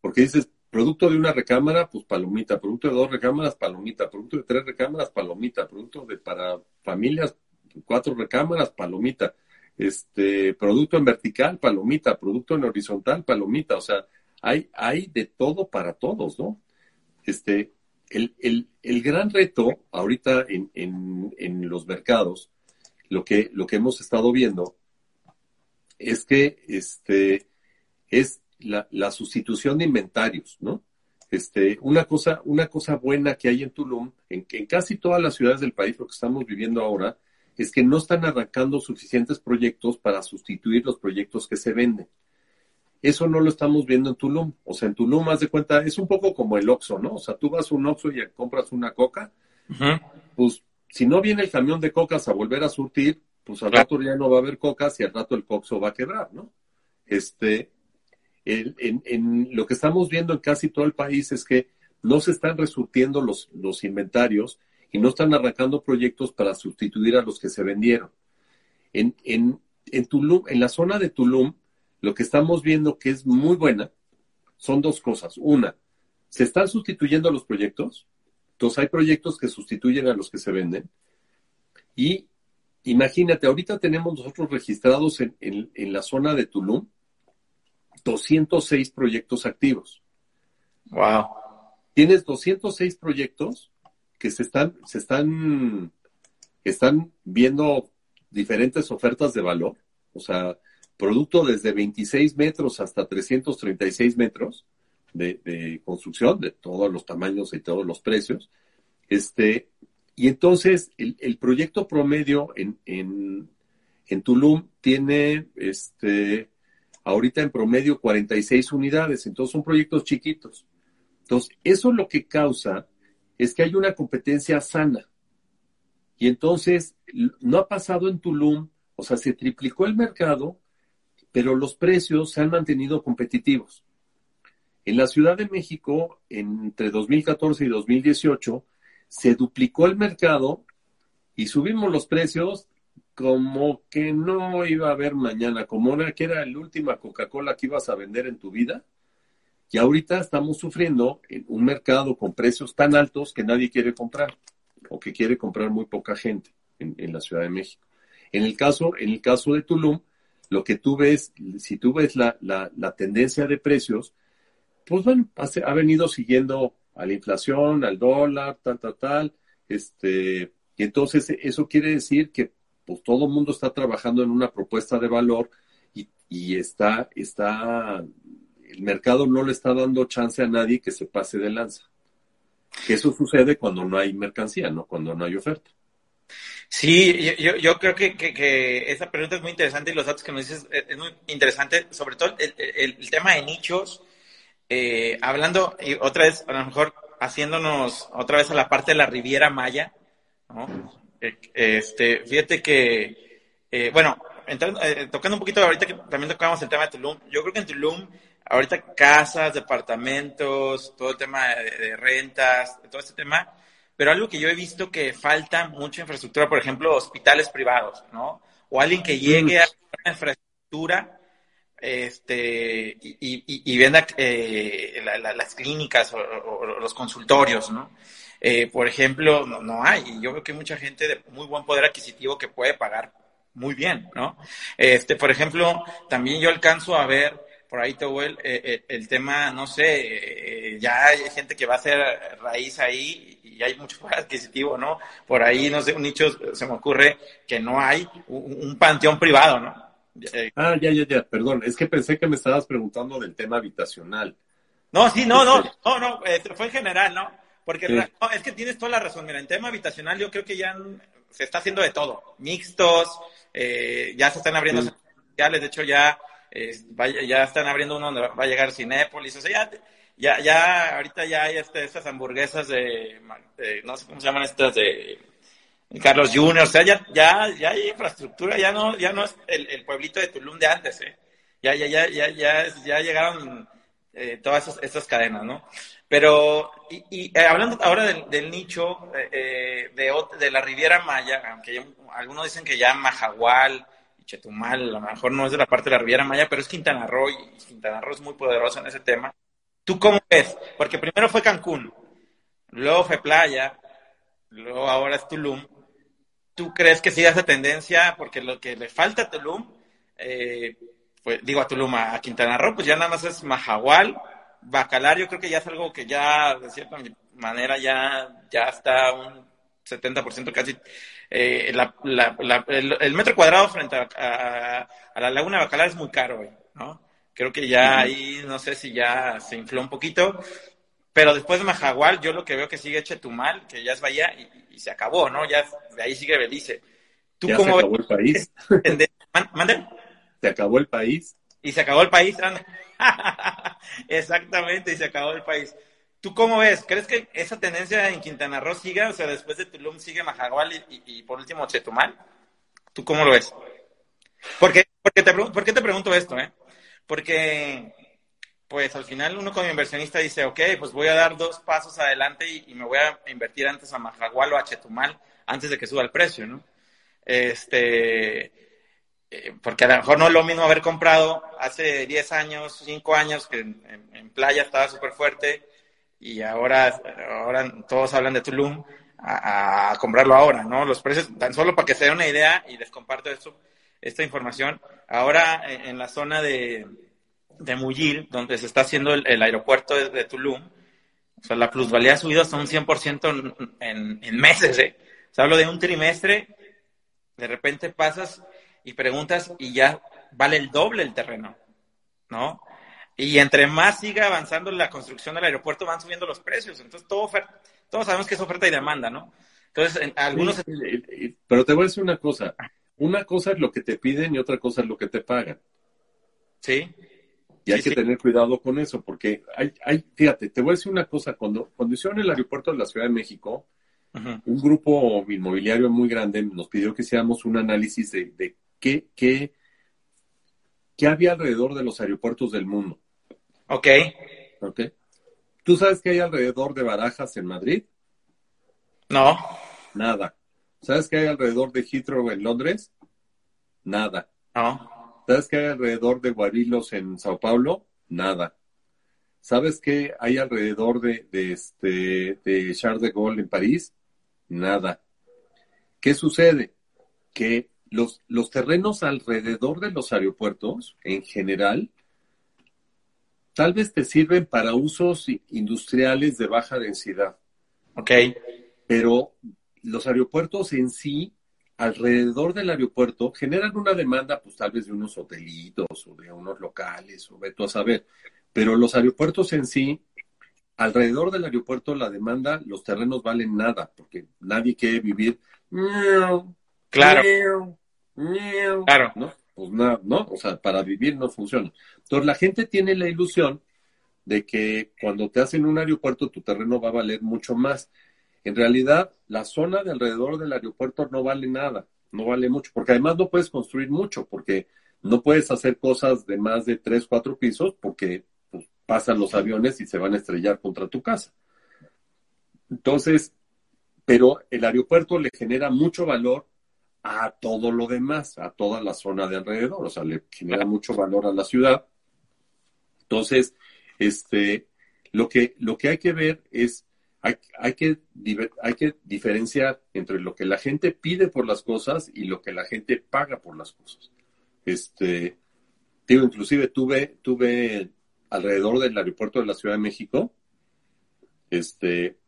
porque dices, producto de una recámara, pues palomita, producto de dos recámaras, palomita, producto de tres recámaras, palomita, producto de para familias, cuatro recámaras, palomita, este, producto en vertical, palomita, producto en horizontal, palomita, o sea, hay, hay de todo para todos, ¿no? Este, el, el, el gran reto ahorita en, en, en, los mercados, lo que, lo que hemos estado viendo, es que este, es la, la sustitución de inventarios, ¿no? Este, una cosa, una cosa buena que hay en Tulum, en, en casi todas las ciudades del país, lo que estamos viviendo ahora, es que no están arrancando suficientes proyectos para sustituir los proyectos que se venden. Eso no lo estamos viendo en Tulum. O sea, en Tulum, haz de cuenta, es un poco como el Oxxo, ¿no? O sea, tú vas a un Oxxo y compras una coca, pues si no viene el camión de cocas a volver a surtir, pues al rato ya no va a haber cocas y al rato el Oxxo va a quebrar, ¿no? Este, en, en, lo que estamos viendo en casi todo el país es que no se están resurtiendo los, los inventarios y no están arrancando proyectos para sustituir a los que se vendieron. En, en, en Tulum, en la zona de Tulum, lo que estamos viendo que es muy buena son dos cosas. Una, se están sustituyendo los proyectos. Entonces hay proyectos que sustituyen a los que se venden. Y imagínate, ahorita tenemos nosotros registrados en, en, la zona de Tulum 206 proyectos activos. Wow. Tienes 206 proyectos que se están, se están, están viendo diferentes ofertas de valor. O sea, producto desde 26 metros hasta 336 metros de, construcción, de todos los tamaños y todos los precios. Este, y entonces el, proyecto promedio en, en, en, Tulum tiene este, ahorita en promedio 46 unidades, entonces son proyectos chiquitos. Entonces, eso lo que causa es que hay una competencia sana. Y entonces, no ha pasado en Tulum, o sea, se triplicó el mercado pero los precios se han mantenido competitivos. En la Ciudad de México, entre 2014 y 2018, se duplicó el mercado y subimos los precios como que no iba a haber mañana, como una que era la última Coca-Cola que ibas a vender en tu vida. Y ahorita estamos sufriendo en un mercado con precios tan altos que nadie quiere comprar o que quiere comprar muy poca gente en, la Ciudad de México. En el caso, en el caso de Tulum, lo que tú ves, si tú ves la, la, tendencia de precios, pues bueno, ha, venido siguiendo a la inflación, al dólar, tal, tal, tal, este, y entonces eso quiere decir que pues todo el mundo está trabajando en una propuesta de valor y, y está, está, el mercado no le está dando chance a nadie que se pase de lanza. Que eso sucede cuando no hay mercancía, ¿no? Cuando no hay oferta. Sí, yo, yo creo que, que, esa pregunta es muy interesante y los datos que nos dices es muy interesante, sobre todo el, tema de nichos, eh, hablando y otra vez, a lo mejor haciéndonos otra vez a la parte de la Riviera Maya, ¿no? Eh, este, fíjate que, eh, bueno, entrando, tocando un poquito ahorita que también tocamos el tema de Tulum, yo creo que en Tulum, ahorita casas, departamentos, todo el tema de, de rentas, todo este tema, pero algo que yo he visto que falta mucha infraestructura, por ejemplo, hospitales privados, ¿no? O alguien que llegue a una infraestructura este, y, venda eh, las clínicas o, los consultorios, ¿no? Eh, por ejemplo, no, hay. Y yo veo que hay mucha gente de muy buen poder adquisitivo que puede pagar muy bien, ¿no? Este, por ejemplo, también yo alcanzo a ver por ahí, Towell, eh, el tema, no sé, ya hay gente que va a hacer raíz ahí y hay mucho poder adquisitivo, ¿no? Por ahí, no sé, un nicho se me ocurre que no hay un, panteón privado, ¿no? Eh, ah, ya, ya, ya, perdón, es que pensé que me estabas preguntando del tema habitacional. No, sí, no, no, este, no, no, eh, fue en general, ¿no? Porque es que tienes toda la razón. Mira, en tema habitacional yo creo que ya se está haciendo de todo. Mixtos, eh, ya se están abriendo sociales, de hecho ya, ya están abriendo uno donde va a llegar Cinépolis, o sea, ya ya, ahorita ya hay este, estas hamburguesas de, no sé cómo se llaman estas de Carlos Junior, o sea, ya, ya, ya hay infraestructura, ya no, ya no es el, pueblito de Tulum de antes, ¿eh? Ya, ya, ya, ya, ya, ya llegaron eh, todas esas, cadenas, ¿no? Pero, y, eh, hablando ahora del, nicho eh, de, de, la Riviera Maya, aunque algunos dicen que ya Majagual y Chetumal a lo mejor no es de la parte de la Riviera Maya, pero es Quintana Roo y Quintana Roo es muy poderoso en ese tema. ¿Tú cómo ves? Porque primero fue Cancún, luego fue Playa, luego ahora es Tulum. ¿Tú crees que siga esa tendencia? Porque lo que le falta a Tulum, eh, pues, digo a Tulum, a Quintana Roo, pues ya nada más es Majagual, Bacalar, yo creo que ya es algo que ya, de cierta manera, ya, ya está un 70% casi. Eh, el, metro cuadrado frente a, la laguna Bacalar es muy caro, ¿no? Creo que ya ahí, no sé si ya se infló un poquito. Pero después de Majagual, yo lo que veo que sigue Chetumal, que ya es Bahía, y, se acabó, ¿no? Ya de ahí sigue Belice. ¿Tú ya cómo se acabó el país. ¿Mande? Se acabó el país. Y se acabó el país, Exactamente, y se acabó el país. ¿Tú cómo ves? ¿Crees que esa tendencia en Quintana Roo siga? O sea, después de Tulum sigue Majagual y, por último Chetumal. ¿Tú cómo lo ves? Porque, porque te, ¿Por qué te pregunto esto? Eh? Porque pues al final uno como inversionista dice, ok, pues voy a dar dos pasos adelante y, me voy a invertir antes a Majagual o a Chetumal antes de que suba el precio, ¿no? Este, eh, porque a lo mejor no es lo mismo haber comprado hace 10 años, 5 años, que en, playa estaba súper fuerte y ahora, ahora todos hablan de Tulum, a, comprarlo ahora, ¿no? Los precios, tan solo para que se den una idea y les comparto esto, esta información, ahora en la zona de de Muyil, donde se está haciendo el, aeropuerto de, Tulum, o sea, la plusvalía ha subido hasta un 100% en, en meses, ¿eh? O hablo de un trimestre, de repente pasas y preguntas y ya vale el doble el terreno, ¿no? Y entre más siga avanzando la construcción del aeropuerto, van subiendo los precios. Entonces, todo todos sabemos que es oferta y demanda, ¿no? Entonces, algunos... pero te voy a decir una cosa. Una cosa es lo que te piden y otra cosa es lo que te pagan. Sí. Y hay que tener cuidado con eso, porque hay, hay, fíjate, te voy a decir una cosa, cuando, cuando hicieron el aeropuerto de la Ciudad de México, un grupo inmobiliario muy grande nos pidió que hiciéramos un análisis de, qué, qué, qué había alrededor de los aeropuertos del mundo. Ok. Ok. ¿Tú sabes qué hay alrededor de Barajas en Madrid? No. Nada. ¿Sabes qué hay alrededor de Heathrow en Londres? Nada. No. ¿Sabes qué hay alrededor de Guarilos en Sao Paulo? Nada. ¿Sabes qué hay alrededor de, este, de Charles de Gaulle en París? Nada. ¿Qué sucede? Que los, los terrenos alrededor de los aeropuertos, en general, tal vez te sirven para usos industriales de baja densidad. Ok. Pero los aeropuertos en sí alrededor del aeropuerto generan una demanda, pues tal vez de unos hotelitos o de unos locales, o veto a saber. Pero los aeropuertos en sí, alrededor del aeropuerto la demanda, los terrenos valen nada, porque nadie quiere vivir. Claro. claro. ¿no? Pues nada, ¿no? O sea, para vivir no funciona. Entonces la gente tiene la ilusión de que cuando te hacen un aeropuerto tu terreno va a valer mucho más. En realidad, la zona de alrededor del aeropuerto no vale nada, no vale mucho, porque además no puedes construir mucho, porque no puedes hacer cosas de más de tres, cuatro pisos, porque pues, pasan los aviones y se van a estrellar contra tu casa. Entonces, pero el aeropuerto le genera mucho valor a todo lo demás, a toda la zona de alrededor, o sea, le genera mucho valor a la ciudad. Entonces, este, lo que, lo que hay que ver es hay, hay, que, hay que diferenciar entre lo que la gente pide por las cosas y lo que la gente paga por las cosas. Este, digo, inclusive tuve, tuve alrededor del aeropuerto de la Ciudad de México, este,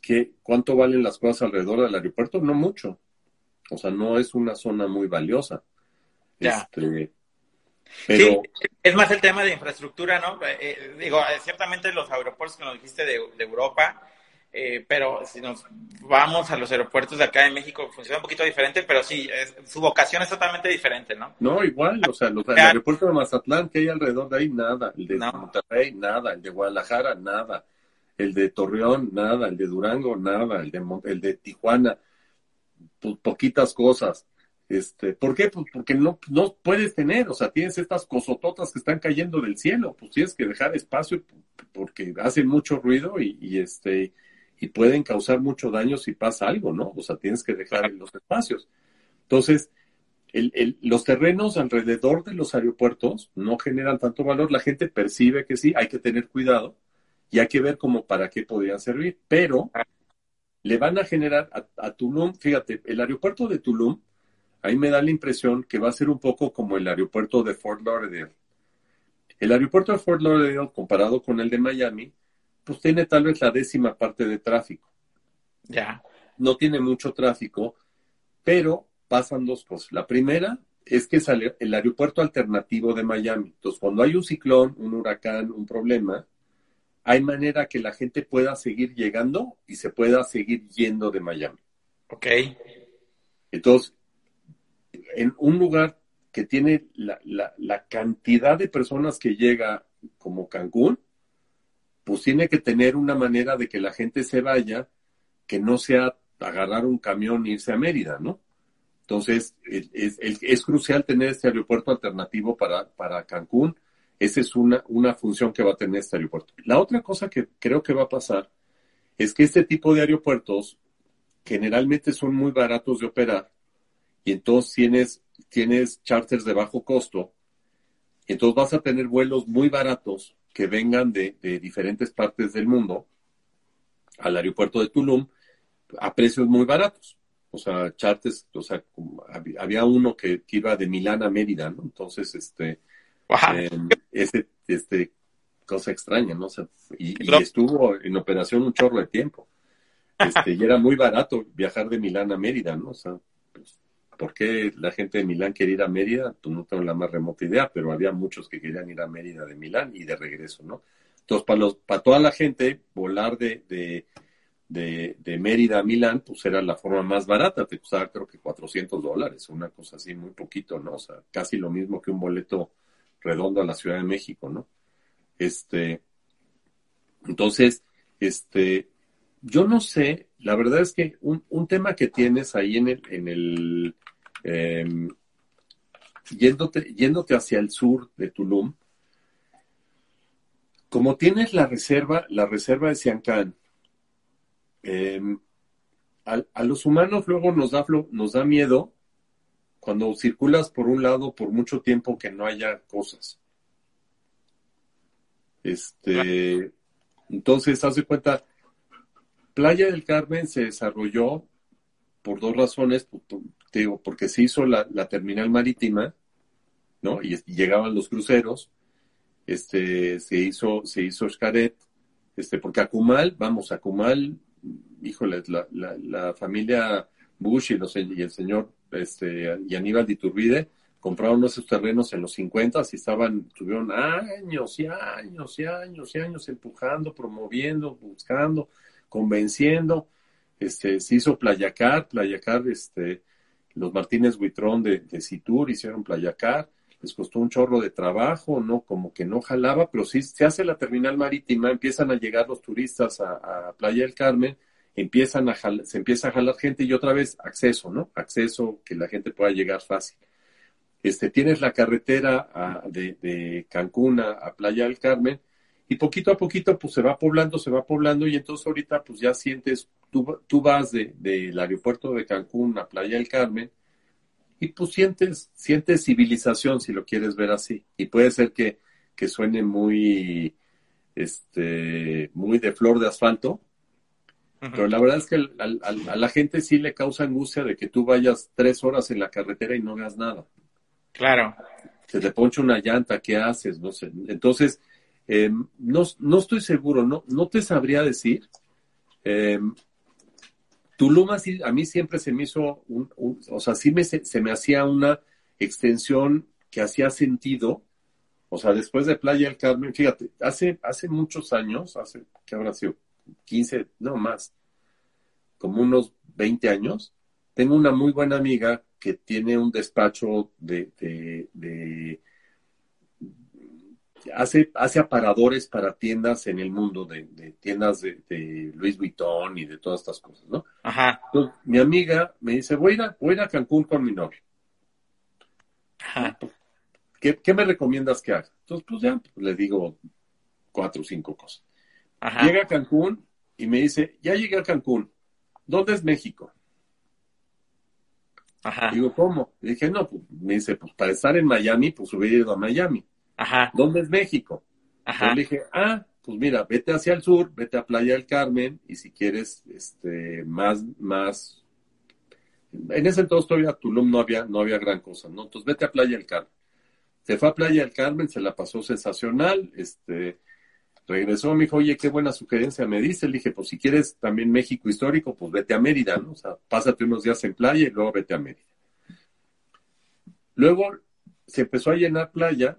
que, ¿cuánto valen las cosas alrededor del aeropuerto? No mucho. O sea, no es una zona muy valiosa. Este, Sí, es más el tema de infraestructura, ¿no? Eh, eh, digo, eh, ciertamente los aeropuertos que nos dijiste de, Europa, pero si nos vamos a los aeropuertos de acá en México, funciona un poquito diferente, pero sí, su vocación es totalmente diferente, ¿no? No, igual, o sea, los, el aeropuerto de Mazatlán que hay alrededor de ahí, nada. El de Monterrey, nada. El de Guadalajara, nada. El de Torreón, nada. El de Durango, nada. El de, el de Tijuana, poquitas cosas Este, ¿Por qué? Pues porque no, no puedes tener, o sea, tienes estas cosototas que están cayendo del cielo, pues tienes que dejar espacio porque hacen mucho ruido y, y este y pueden causar mucho daño si pasa algo, ¿no? O sea, tienes que dejar los espacios. Entonces, el, los terrenos alrededor de los aeropuertos no generan tanto valor, la gente percibe que sí, hay que tener cuidado y hay que ver cómo para qué podrían servir, pero le van a generar a, a Tulum, fíjate, el aeropuerto de Tulum, ahí me da la impresión que va a ser un poco como el aeropuerto de Fort Lauderdale. El aeropuerto de Fort Lauderdale, comparado con el de Miami, pues tiene tal vez la décima parte de tráfico. Ya. No tiene mucho tráfico, pero pasan dos cosas. La primera es que es el aeropuerto alternativo de Miami. Entonces, cuando hay un ciclón, un huracán, un problema, hay manera que la gente pueda seguir llegando y se pueda seguir yendo de Miami. Ok. Entonces, en un lugar que tiene la, la, la cantidad de personas que llega como Cancún, pues tiene que tener una manera de que la gente se vaya, que no sea agarrar un camión e irse a Mérida, ¿no? Entonces, es, es, crucial tener este aeropuerto alternativo para, para Cancún. Esa es una, una función que va a tener este aeropuerto. La otra cosa que creo que va a pasar es que este tipo de aeropuertos generalmente son muy baratos de operar y entonces tienes, tienes charters de bajo costo. Entonces vas a tener vuelos muy baratos que vengan de, diferentes partes del mundo al aeropuerto de Tulum a precios muy baratos. O sea, chartes, o sea, había uno que, iba de Milán a Mérida, ¿no? Entonces, este, em, este, este, cosa extraña, ¿no? O sea, y, estuvo en operación un chorro de tiempo. Este, y era muy barato viajar de Milán a Mérida, ¿no? O sea, pues, ¿Por qué la gente de Milán quiere ir a Mérida? Pues no tengo la más remota idea, pero había muchos que querían ir a Mérida de Milán y de regreso, ¿no? Entonces, para, los, para toda la gente, volar de, de, de, Mérida a Milán, pues era la forma más barata, te costaba creo que 400 dólares, una cosa así, muy poquito, ¿no? O sea, casi lo mismo que un boleto redondo a la Ciudad de México, ¿no? Este, entonces, este, yo no sé, la verdad es que un, un tema que tienes ahí en el, en el Em, yéndote, yéndote hacia el sur de Tulum, como tienes la reserva, la reserva de Siancán, em, a, los humanos luego nos da, nos da miedo cuando circulas por un lado por mucho tiempo que no haya cosas. Este, entonces, haz de cuenta, Playa del Carmen se desarrolló por dos razones, digo, porque se hizo la, terminal marítima, ¿no? Y, llegaban los cruceros, este, se hizo, se hizo Xcaret, este, porque Acumal, vamos, Acumal, híjole, la, la, familia Bush y, los, y el señor, este, y Aníbal de Iturbide, compraron esos terrenos en los 50 y estaban, tuvieron años y años y años y años empujando, promoviendo, buscando, convenciendo, este, se hizo Playacar, Playacar, este, los Martínez Huitrón de, de Citur hicieron Playacar, les costó un chorro de trabajo, ¿no? Como que no jalaba, pero sí se hace la terminal marítima, empiezan a llegar los turistas a, Playa del Carmen, empiezan a se empieza a jalar gente y otra vez acceso, ¿no? Acceso que la gente pueda llegar fácil. Este, tienes la carretera de, de, Cancún a, a Playa del Carmen, y poquito a poquito pues se va poblando, se va poblando y entonces ahorita pues ya sientes, tú, tú vas del de, aeropuerto de Cancún a Playa del Carmen y pues sientes, sientes civilización si lo quieres ver así. Y puede ser que, que suene muy, este, muy de flor de asfalto, pero la verdad es que a, la gente sí le causa angustia de que tú vayas tres horas en la carretera y no hagas nada. Claro. Se te poncha una llanta, ¿qué haces? No sé. Entonces, eh, no, no, estoy seguro, no, no te sabría decir. Eh, Tulum a mí siempre se me hizo, un, o sea, sí me, se, me hacía una extensión que hacía sentido. O sea, después de Playa del Carmen, fíjate, hace, hace muchos años, hace, ¿qué habrá sido? 15, no más, como unos 20 años, tengo una muy buena amiga que tiene un despacho de, de hace, hace aparadores para tiendas en el mundo, de, tiendas de, de, Louis Vuitton y de todas estas cosas, ¿no? Ajá. mi amiga me dice, voy a, ir a, voy a, Cancún con mi novio. ¿Qué, me recomiendas que haga? Entonces, pues ya, pues, le digo cuatro o cinco cosas. Llega a Cancún y me dice, ya llegué a Cancún, ¿dónde es México? Ajá. Digo, ¿cómo? Le dije, no, pues, me dice, pues para estar en Miami, pues hubiera ido a Miami. Ajá. ¿Dónde es México? Ajá. le dije, ah, pues mira, vete hacia el sur, vete a Playa del Carmen, y si quieres, este, más, más, en ese entonces todavía Tulum no había, no había gran cosa, ¿no? Entonces vete a Playa del Carmen. Se fue a Playa del Carmen, se la pasó sensacional, este, regresó, me dijo, oye, qué buena sugerencia me dice. Le dije, pues si quieres también México histórico, pues vete a Mérida, ¿no? O sea, pásate unos días en playa y luego vete a Mérida. Luego se empezó a llenar playa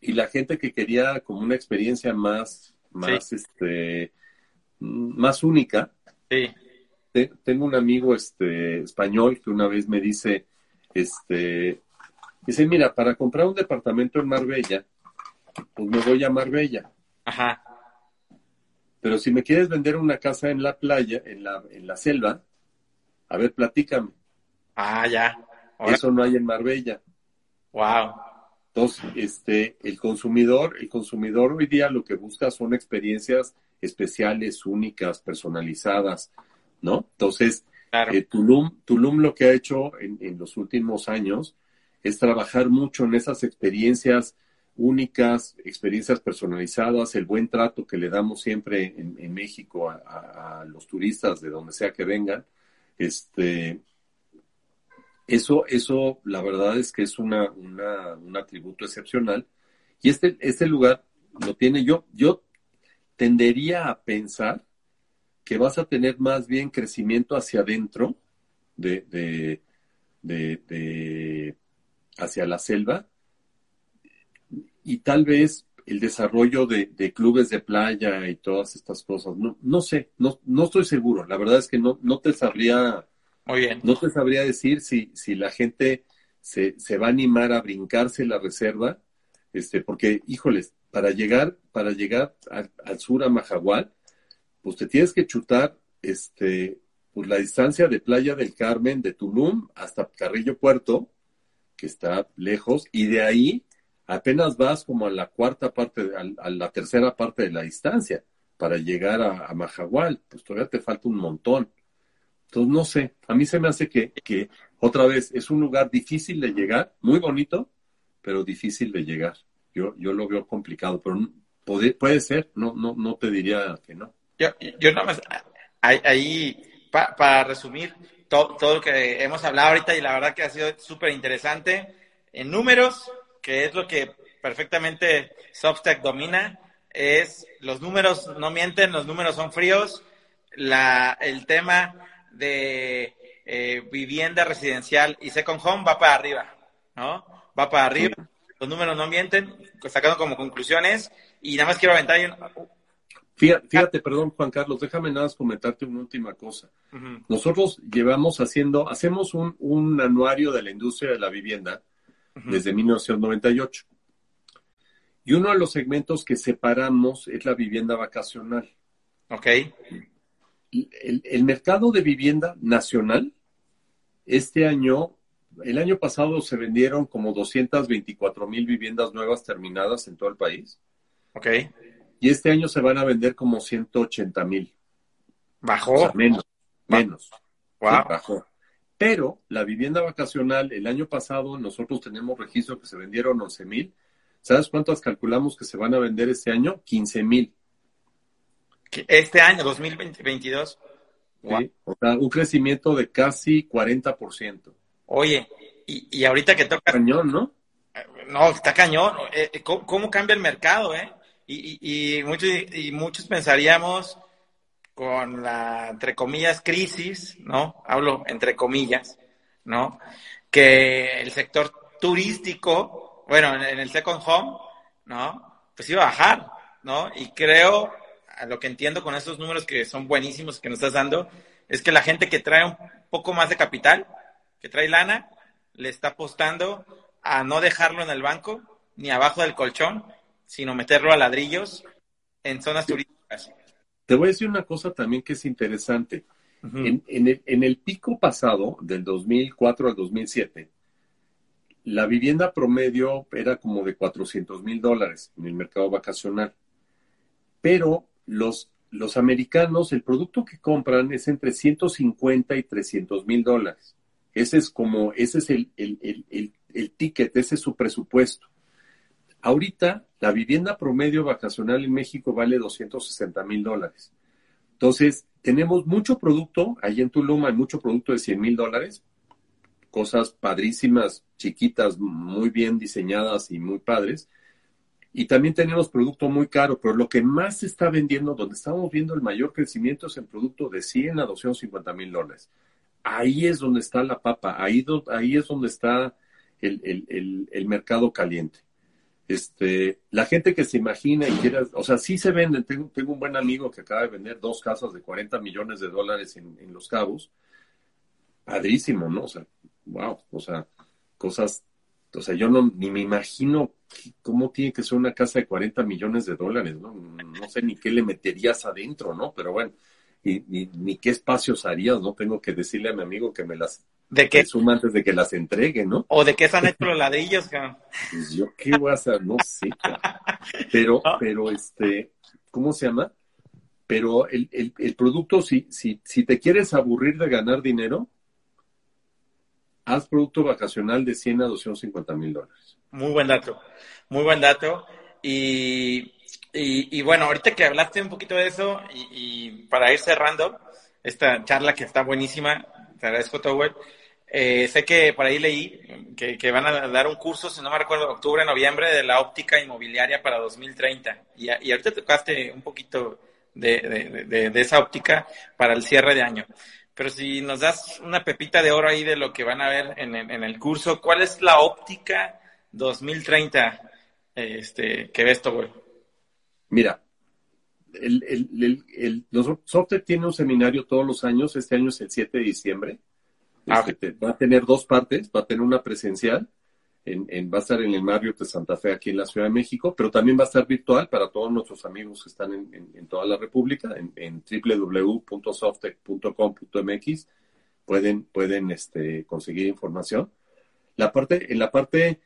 y la gente que quería como una experiencia más, más, este, más única. Sí. Tengo un amigo este, español que una vez me dice, este, dice, mira, para comprar un departamento en Marbella, pues me voy a Marbella. Ajá. Pero si me quieres vender una casa en la playa, en la, en la selva, a ver, platícame. Ah, ya. Eso no hay en Marbella. Wow. Entonces, este, el consumidor, el consumidor hoy día lo que busca son experiencias especiales, únicas, personalizadas, ¿no? Entonces, eh, Tulum, Tulum lo que ha hecho en, en, los últimos años es trabajar mucho en esas experiencias únicas, experiencias personalizadas, el buen trato que le damos siempre en, México a, los turistas de donde sea que vengan. Este, eso, eso, la verdad es que es una, un atributo excepcional. Y este, este lugar lo tiene yo. Yo tendería a pensar que vas a tener más bien crecimiento hacia adentro de, de, de hacia la selva y tal vez el desarrollo de, clubes de playa y todas estas cosas. No, no sé, no, no estoy seguro. La verdad es que no, no te sabría, Muy bien. no te sabría decir si, si la gente se, se va a animar a brincarse la reserva, este, porque, híjoles, para llegar, para llegar al, sur a Majagual, pues te tienes que chutar, este, pues la distancia de Playa del Carmen, de Tulum hasta Carrillo Puerto, que está lejos, y de ahí apenas vas como a la cuarta parte, a, la tercera parte de la distancia para llegar a, a, Majagual, pues todavía te falta un montón. Entonces, no sé, a mí se me hace que, que otra vez es un lugar difícil de llegar, muy bonito, pero difícil de llegar. Yo, yo lo veo complicado, pero puede, puede ser, no, no, no te diría que no. Yo, yo nada más, ahí, para resumir todo lo que hemos hablado ahorita y la verdad que ha sido súper interesante, en números, que es lo que perfectamente Substack domina, es los números no mienten, los números son fríos, la, el tema de eh, vivienda residencial y second home va para arriba, ¿no? Va para arriba, los números no mienten, sacando como conclusiones, y nada más quiero aventar Fíjate, perdón, Juan Carlos, déjame nada más comentarte una última cosa. Nosotros llevamos haciendo, hacemos un, un, anuario de la industria de la vivienda desde 1998. Y uno de los segmentos que separamos es la vivienda vacacional. Ok. El, mercado de vivienda nacional, este año, el año pasado se vendieron como 224 mil viviendas nuevas terminadas en todo el país. Ok. Y este año se van a vender como 180 mil. ¿Bajó? menos, menos. bajó. Pero la vivienda vacacional, el año pasado nosotros tenemos registro que se vendieron 11 mil. ¿Sabes cuántas calculamos que se van a vender este año? 15 mil. ¿Este año, 2022? Sí, o sea, un crecimiento de casi 40%. Oye, y, y ahorita que toca... Cañón, ¿no? No, está cañón. Eh, eh, ¿Cómo, cambia el mercado, eh? Y, y, y, muchos, y muchos pensaríamos con la, entre comillas, crisis, ¿no? Hablo entre comillas, ¿no? Que el sector turístico, bueno, en, el second home, ¿no? Pues iba a bajar, ¿no? Y creo, a lo que entiendo con estos números que son buenísimos que nos estás dando, es que la gente que trae un poco más de capital, que trae lana, le está apostando a no dejarlo en el banco ni abajo del colchón, sino meterlo a ladrillos en zonas turísticas. Te voy a decir una cosa también que es interesante. en, el, pico pasado, del 2004 al 2007, la vivienda promedio era como de 400 mil dólares en el mercado vacacional. Pero los, los americanos, el producto que compran es entre 150 y 300 mil dólares. Ese es como, ese es el, el, ticket, ese es su presupuesto. Ahorita, la vivienda promedio vacacional en México vale 260 mil dólares. Entonces, tenemos mucho producto, ahí en Tulum hay mucho producto de 100 mil dólares, cosas padrísimas, chiquitas, muy bien diseñadas y muy padres. Y también tenemos producto muy caro, pero lo que más se está vendiendo, donde estamos viendo el mayor crecimiento es en producto de 100 a 250 mil dólares ahí es donde está la papa, ahí, ahí es donde está el, mercado caliente. Este, la gente que se imagina y quiera, o sea, sí se venden. Tengo, tengo, un buen amigo que acaba de vender dos casas de 40 millones de dólares en, Los Cabos. Padrísimo, ¿no? O sea, wow, o sea, cosas, o sea, yo no, ni me imagino cómo tiene que ser una casa de 40 millones de dólares, ¿no? No sé ni qué le meterías adentro, ¿no? Pero bueno, ni, ni, qué espacios harías, ¿no? Tengo que decirle a mi amigo que me las ¿De qué? suma antes de que las entregue, ¿no? ¿O de qué están hechos los ladrillos, cabrón? Pues yo qué voy a no sé, Pero, pero este, ¿cómo se llama? Pero el, el, el producto, si, si, si te quieres aburrir de ganar dinero, haz producto vacacional de 100 a 250 mil dólares. Muy buen dato, muy buen dato. Y y, bueno, ahorita que hablaste un poquito de eso y, para ir cerrando esta charla que está buenísima, te agradezco, Tower. Eh, sé que por ahí leí que, van a dar un curso, si no me recuerdo, octubre, noviembre, de la óptica inmobiliaria para 2030. Y, y ahorita tocaste un poquito de, esa óptica para el cierre de año. Pero si nos das una pepita de oro ahí de lo que van a ver en, en el curso, ¿cuál es la óptica 2030 este, que ves, Tower? Mira, el, el, el, los software tiene un seminario todos los años, este año es el 7 de diciembre. Ah, este, va a tener dos partes, va a tener una presencial, en, en, va a estar en el Marriott de Santa Fe aquí en la Ciudad de México, pero también va a estar virtual para todos nuestros amigos que están en, en, toda la República, en, www.softec.com.mx pueden, pueden este, conseguir información. La parte, en la parte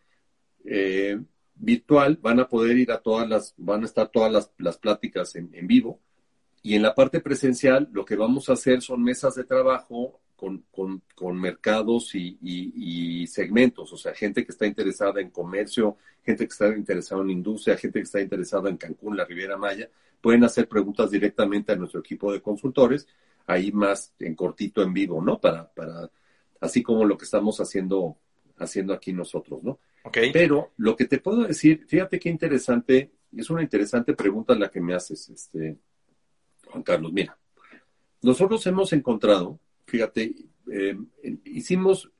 eh, virtual van a poder ir a todas las, van a estar todas las, las pláticas en, en, vivo. Y en la parte presencial, lo que vamos a hacer son mesas de trabajo con, con, con mercados y, y, segmentos, o sea, gente que está interesada en comercio, gente que está interesada en industria, gente que está interesada en Cancún, la Riviera Maya, pueden hacer preguntas directamente a nuestro equipo de consultores, ahí más en cortito en vivo, ¿no? Para, para, así como lo que estamos haciendo, haciendo aquí nosotros, ¿no? Pero lo que te puedo decir, fíjate qué interesante, es una interesante pregunta la que me haces, este, Juan Carlos. Mira, nosotros hemos encontrado, fíjate, eh, hicimos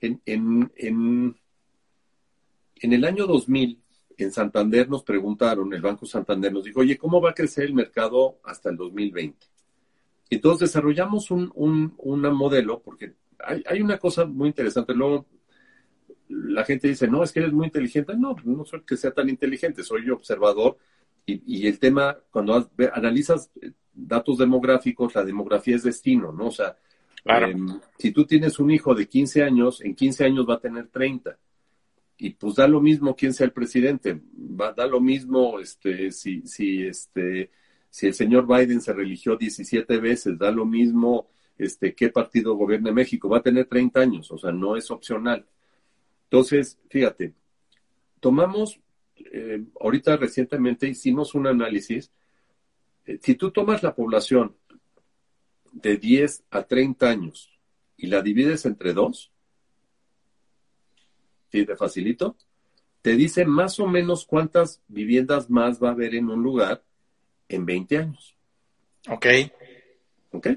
en, en, en, en el año 2000, en Santander nos preguntaron, el Banco Santander nos dijo, oye, ¿cómo va a crecer el mercado hasta el 2020? Entonces desarrollamos un, un, un modelo, porque hay, hay, una cosa muy interesante, luego la gente dice, no, es que eres muy inteligente. No, no soy que sea tan inteligente, soy observador. Y, el tema, cuando analizas eh, datos demográficos, la demografía es destino, ¿no? O sea, em, si tú tienes un hijo de 15 años, en 15 años va a tener 30. Y pues da lo mismo quién sea el presidente, va, da lo mismo este, si, si, este, si el señor Biden se religió 17 veces, da lo mismo este, qué partido gobierna México, va a tener 30 años, o sea, no es opcional. Entonces, fíjate, tomamos, eh, ahorita recientemente hicimos un análisis, eh, si tú tomas la población de 10 a 30 años y la divides entre dos, ¿sí? Te facilito, te dice más o menos cuántas viviendas más va a haber en un lugar en 20 años. Ok. Ok.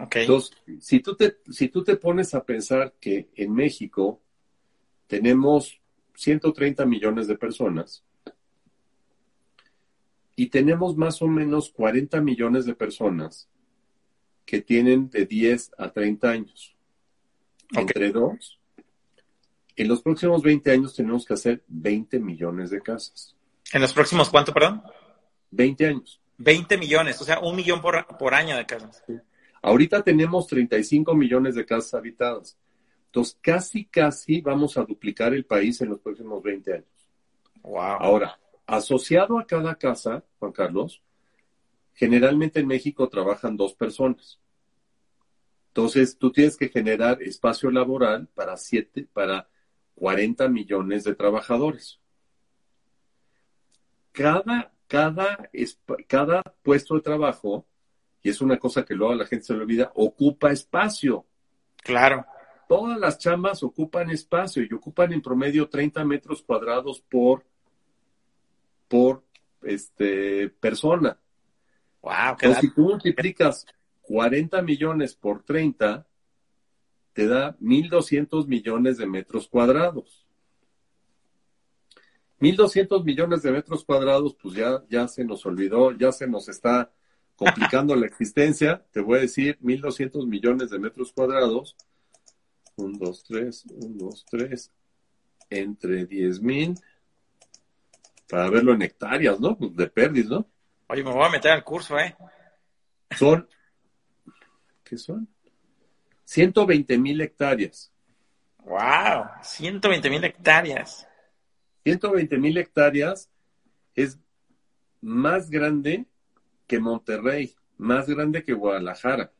Ok. Entonces, si tú te, si tú te pones a pensar que en México tenemos 130 millones de personas y tenemos más o menos 40 millones de personas que tienen de 10 a 30 años. Entre dos. En los próximos 20 años tenemos que hacer 20 millones de casas. ¿En los próximos cuánto, perdón? 20 años. 20 millones, o sea, un millón por, por año de casas. Ahorita tenemos 35 millones de casas habitadas. Entonces, casi, casi vamos a duplicar el país en los próximos 20 años. Wow. Ahora, asociado a cada casa, Juan Carlos, generalmente en México trabajan dos personas. Entonces, tú tienes que generar espacio laboral para siete, para 40 millones de trabajadores. Cada, cada, cada puesto de trabajo, y es una cosa que luego a la gente se le olvida, ocupa espacio. Claro. Todas las chambas ocupan espacio y ocupan en promedio 30 metros cuadrados por, por este, persona. Wow, si tú multiplicas 40 millones por 30, te da 1.200 millones de metros cuadrados. 1.200 millones de metros cuadrados, pues ya, ya se nos olvidó, ya se nos está complicando la existencia. Te voy a decir, 1.200 millones de metros cuadrados. 1, 2, 3, 1, 2, 3, entre 10.000, para verlo en hectáreas, ¿no? Pues de pérdida, ¿no? Oye, me voy a meter al curso, ¿eh? Son, ¿qué son? 120 mil hectáreas. ¡Wow! 120 mil hectáreas. 120 mil hectáreas es más grande que Monterrey, más grande que Guadalajara.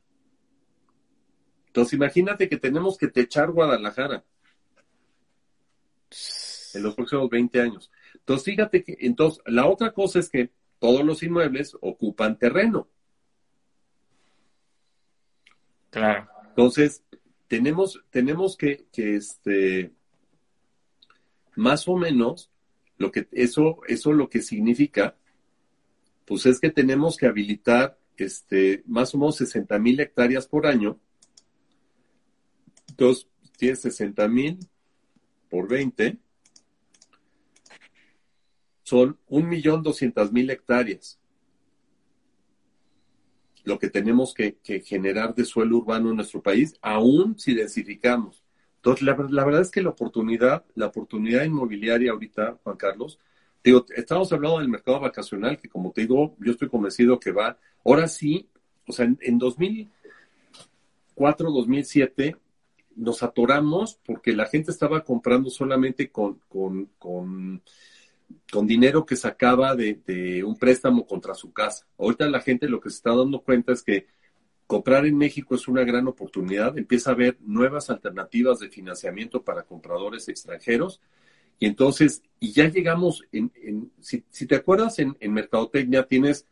Entonces imagínate que tenemos que techar Guadalajara en los próximos 20 años. Entonces fíjate que, entonces, la otra cosa es que todos los inmuebles ocupan terreno. Claro. Entonces, tenemos, tenemos que, que este, más o menos, lo que, eso, eso lo que significa, pues es que tenemos que habilitar, este, más o menos 60 mil hectáreas por año. Entonces, tienes 60 mil por 20, son 1.200.000 hectáreas lo que tenemos que, generar de suelo urbano en nuestro país, aún si densificamos. Entonces, la, verdad es que la oportunidad, la oportunidad inmobiliaria ahorita, Juan Carlos, digo, estamos hablando del mercado vacacional, que como te digo, yo estoy convencido que va, ahora sí, o sea, en, 2004, 2007, nos atoramos porque la gente estaba comprando solamente con, con, con dinero que sacaba de, un préstamo contra su casa. Ahorita la gente lo que se está dando cuenta es que comprar en México es una gran oportunidad, empieza a haber nuevas alternativas de financiamiento para compradores extranjeros. Y entonces, y ya llegamos, en, si, te acuerdas, en, en, Mercadotecnia tienes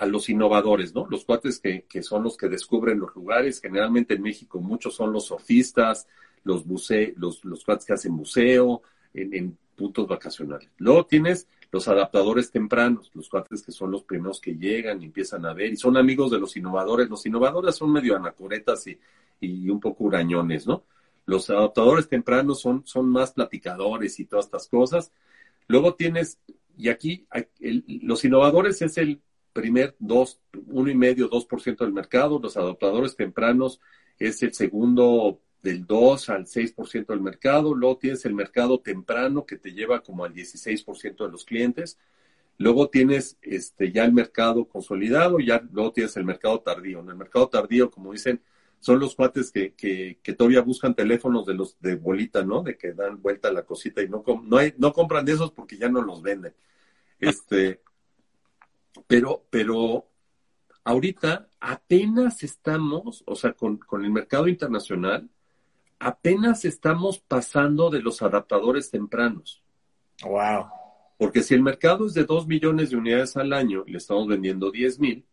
a los innovadores, ¿no? Los cuates que, son los que descubren los lugares. Generalmente en México muchos son los sofistas, los, los, los cuates que hacen museo, en, puntos vacacionales. Luego tienes los adaptadores tempranos, los cuates que son los primeros que llegan y empiezan a ver y son amigos de los innovadores. Los innovadores son medio anacoretas y, y un poco hurañones, ¿no? Los adaptadores tempranos son, son más platicadores y todas estas cosas. Luego tienes, y aquí los innovadores es el primer dos, uno y medio, dos por ciento del mercado. Los adaptadores tempranos es el segundo del 2 al 6% del mercado, luego tienes el mercado temprano que te lleva como al 16% de los clientes, luego tienes este, ya el mercado consolidado, ya luego tienes el mercado tardío. En el mercado tardío, como dicen, son los cuates que, que, que, todavía buscan teléfonos de los de bolita, ¿no? De que dan vuelta la cosita y no, no, hay, no compran de esos porque ya no los venden. Este, pero, pero ahorita apenas estamos, o sea, con, con el mercado internacional, apenas estamos pasando de los adaptadores tempranos. Wow. Porque si el mercado es de 2 millones de unidades al año y le estamos vendiendo 10 mil,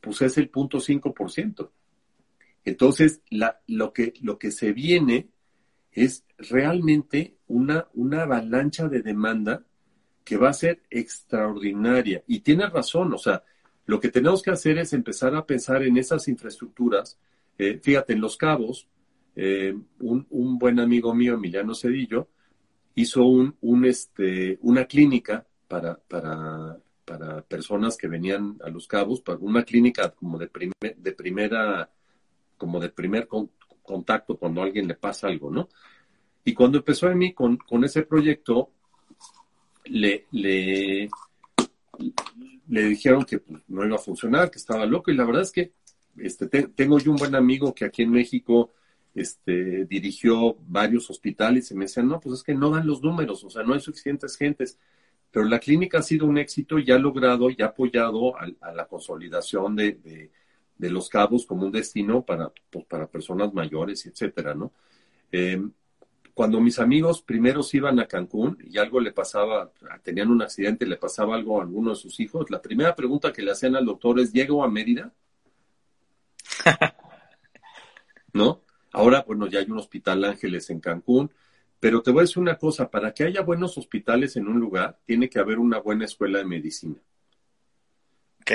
pues es el punto 5%. Entonces, la, lo, que, lo que se viene es realmente una, una avalancha de demanda que va a ser extraordinaria. Y tiene razón, o sea, lo que tenemos que hacer es empezar a pensar en esas infraestructuras. Eh, fíjate, en Los Cabos, eh, un, buen amigo mío, Emiliano Cedillo, hizo un, un este, una clínica para, para, para, personas que venían a Los Cabos, para una clínica como de, de primera, como de primer contacto cuando alguien le pasa algo, ¿no? Y cuando empezó a mí con, con ese proyecto, le, le, le dijeron que pues, no iba a funcionar, que estaba loco, y la verdad es que este, tengo yo un buen amigo que aquí en México este, dirigió varios hospitales y me decían, no, pues es que no dan los números, o sea, no hay suficientes gentes. Pero la clínica ha sido un éxito y ha logrado y ha apoyado a, la consolidación de, los cabos como un destino para, pues, para personas mayores, etcétera, ¿no? Em, cuando mis amigos primeros iban a Cancún y algo le pasaba, tenían un accidente, le pasaba algo a alguno de sus hijos, la primera pregunta que le hacían al doctor es, ¿llego a Mérida? ¿No? Ahora, bueno, ya hay un hospital Ángeles en Cancún, pero te voy a decir una cosa, para que haya buenos hospitales en un lugar, tiene que haber una buena escuela de medicina. Ok.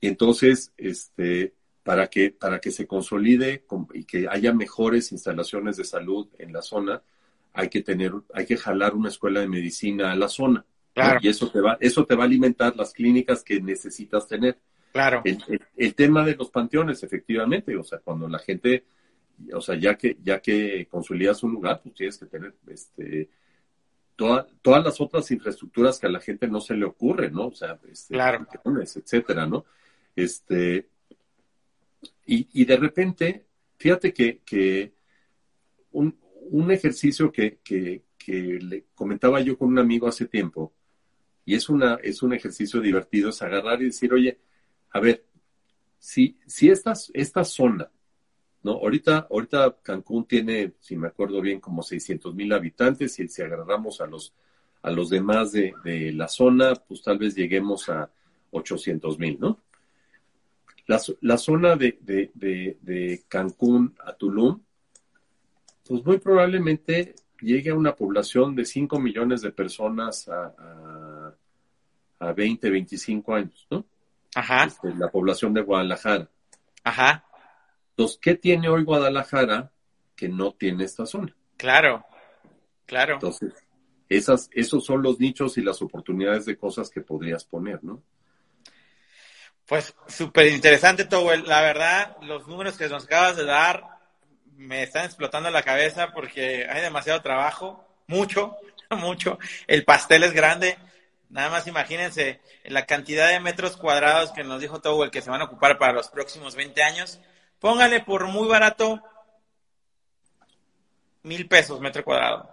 Entonces, este, para que, para que se consolide y que haya mejores instalaciones de salud en la zona, hay que tener, hay que jalar una escuela de medicina a la zona. Claro. Y eso te va, eso te va a alimentar las clínicas que necesitas tener. Claro. El, tema de los panteones, efectivamente, o sea, cuando la gente, o sea, ya que, ya que consolidas un lugar, pues tienes que tener, este, todas las otras infraestructuras que a la gente no se le ocurre, ¿no? O sea, este, claro. etcétera, ¿no? Este, y, de repente, fíjate que, un, ejercicio que, le comentaba yo con un amigo hace tiempo, y es, una, es un ejercicio divertido, es agarrar y decir, oye, a ver, si, si esta, esta zona, ¿no? Ahorita, ahorita Cancún tiene, si me acuerdo bien, como 600 mil habitantes, y si agarramos a los, a los demás de, de la zona, pues tal vez lleguemos a 800 mil, ¿no? La, zona de, Cancún a Tulum, pues muy probablemente llegue a una población de 5 millones de personas a, a, 20, 25 años, ¿no? Ajá. Este, la población de Guadalajara. Ajá. Entonces, ¿qué tiene hoy Guadalajara que no tiene esta zona? Claro, claro. Entonces, esas, esos son los nichos y las oportunidades de cosas que podrías poner, ¿no? Pues súper interesante, todo. La verdad, los números que nos acabas de dar me están explotando la cabeza porque hay demasiado trabajo, mucho, mucho. El pastel es grande. Nada más imagínense la cantidad de metros cuadrados que nos dijo el que se van a ocupar para los próximos 20 años. Póngale por muy barato mil pesos metro cuadrado.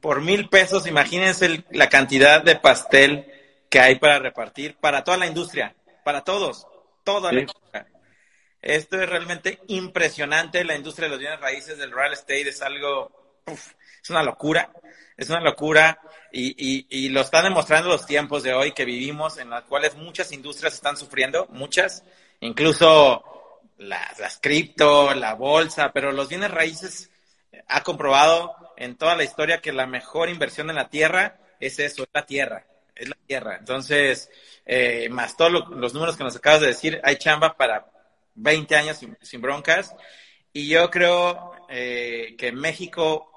Por mil pesos, imagínense la cantidad de pastel que hay para repartir para toda la industria, para todos, toda la industria. Esto es realmente impresionante. La industria de los bienes raíces del real estate es algo, es una locura, es una locura y, y, lo están demostrando los tiempos de hoy que vivimos, en los cuales muchas industrias están sufriendo, muchas, incluso las, las cripto, la bolsa, pero los bienes raíces ha comprobado en toda la historia que la mejor inversión en la tierra es eso, es la tierra es la tierra. Entonces, eh, más todos los números que nos acabas de decir, hay chamba para 20 años sin, broncas. Y yo creo eh, que México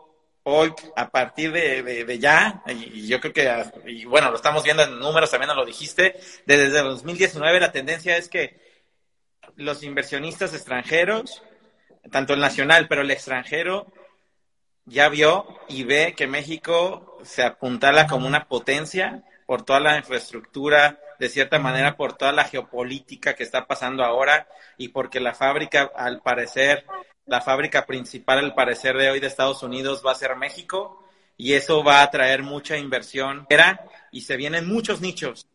hoy, a partir de, ya, y, yo creo que, y bueno, lo estamos viendo en números, también lo dijiste, desde el 2019 la tendencia es que los inversionistas extranjeros, tanto el nacional, pero el extranjero, ya vio y ve que México se apuntala como una potencia por toda la infraestructura, de cierta manera por toda la geopolítica que está pasando ahora y porque la fábrica, al parecer, la fábrica principal, al parecer de hoy de Estados Unidos va a ser México y eso va a traer mucha inversión y se vienen muchos nichos,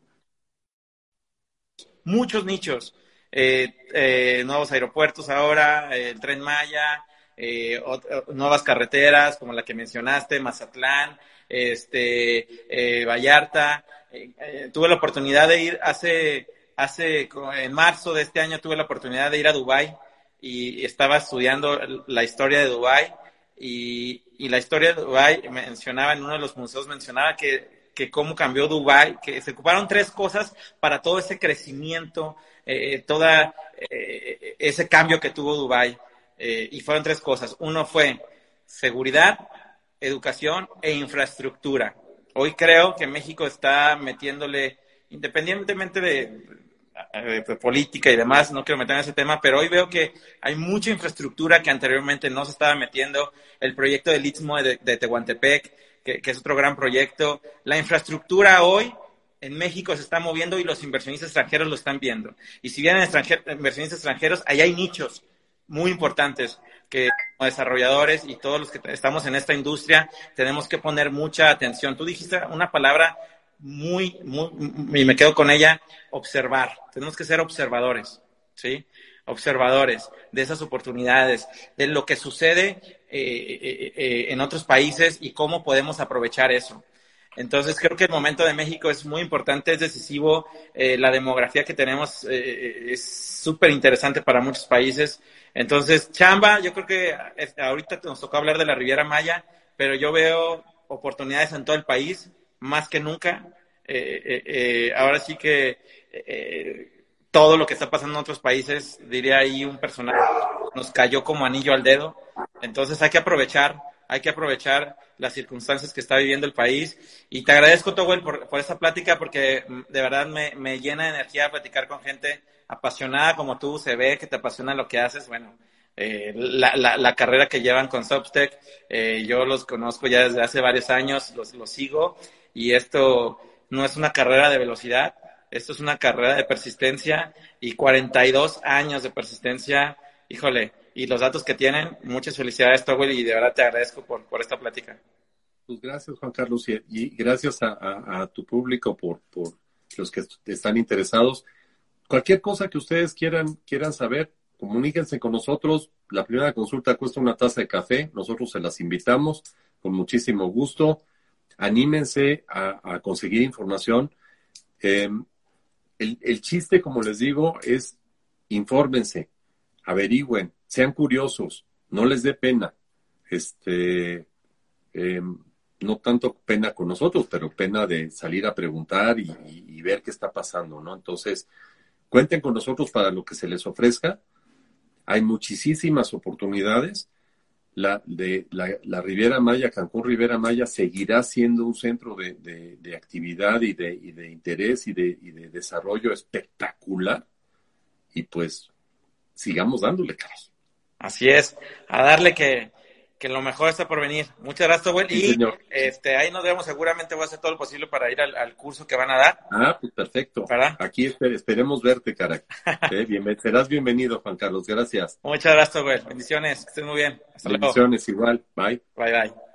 muchos nichos, eh, eh, nuevos aeropuertos ahora, el tren Maya, eh, nuevas carreteras como la que mencionaste, Mazatlán, este, eh, Vallarta. Eh, eh, tuve la oportunidad de ir hace, hace, en marzo de este año tuve la oportunidad de ir a Dubai y estaba estudiando la historia de Dubai y, y la historia de Dubai mencionaba en uno de los museos mencionaba que, que cómo cambió Dubai, que se ocuparon tres cosas para todo ese crecimiento, eh, toda ese cambio que tuvo Dubai. y fueron tres cosas. Uno fue seguridad, educación e infraestructura. Hoy creo que México está metiéndole, independientemente de, política y demás, no quiero meter en ese tema, pero hoy veo que hay mucha infraestructura que anteriormente no se estaba metiendo. El proyecto del Istmo de, Tehuantepec, que, es otro gran proyecto. La infraestructura hoy en México se está moviendo y los inversionistas extranjeros lo están viendo. Y si vienen inversionistas extranjeros, ahí hay nichos muy importantes que como desarrolladores y todos los que estamos en esta industria tenemos que poner mucha atención. Tú dijiste una palabra muy, muy, y me quedo con ella, observar. Tenemos que ser observadores, ¿sí? Observadores de esas oportunidades, de lo que sucede eh, eh, eh, en otros países y cómo podemos aprovechar eso. Entonces creo que el momento de México es muy importante, es decisivo. la demografía que tenemos es súper interesante para muchos países. Entonces, chamba, yo creo que ahorita nos tocó hablar de la Riviera Maya, pero yo veo oportunidades en todo el país, más que nunca. Eh, eh, eh, ahora sí que todo lo que está pasando en otros países, diría ahí un personaje, nos cayó como anillo al dedo. Entonces hay que aprovechar, hay que aprovechar las circunstancias que está viviendo el país. Y te agradezco, Towell, por, por esta plática, porque mm, de verdad me, me llena de energía platicar con gente apasionada como tú, se ve que te apasiona lo que haces, bueno, eh, la, la, la, carrera que llevan con Substack, eh, yo los conozco ya desde hace varios años, los, los sigo, y esto no es una carrera de velocidad, esto es una carrera de persistencia y 42 años de persistencia, híjole, y los datos que tienen, muchas felicidades, Towell, y de verdad te agradezco por, por esta plática. Pues gracias, Juan Carlos, y, gracias a, tu público por, por los que están interesados. Cualquier cosa que ustedes quieran, quieran saber, comuníquense con nosotros. La primera consulta cuesta una taza de café. Nosotros se las invitamos con muchísimo gusto. Anímense a, conseguir información. Em, el, chiste, como les digo, es infórmense, averigüen, sean curiosos, no les dé pena. Este, em, no tanto pena con nosotros, pero pena de salir a preguntar y, ver qué está pasando, ¿no? Entonces, Cuenten con nosotros para lo que se les ofrezca. Hay muchísimas oportunidades. La, de, Riviera Maya, Cancún Riviera Maya, seguirá siendo un centro de, actividad y de, interés y de, y de desarrollo espectacular. Y pues sigamos dándole, caray. Así es, a darle que, que lo mejor está por venir. Muchas gracias, güey. y este, ahí nos vemos. Seguramente voy a hacer todo lo posible para ir al, curso que van a dar. Ah, pues perfecto. Aquí esperemos verte, cara. eh, serás bienvenido, Juan Carlos. Gracias. Muchas gracias, güey. Bendiciones. Que estén muy bien. Hasta Bendiciones, igual. Bye. Bye, bye.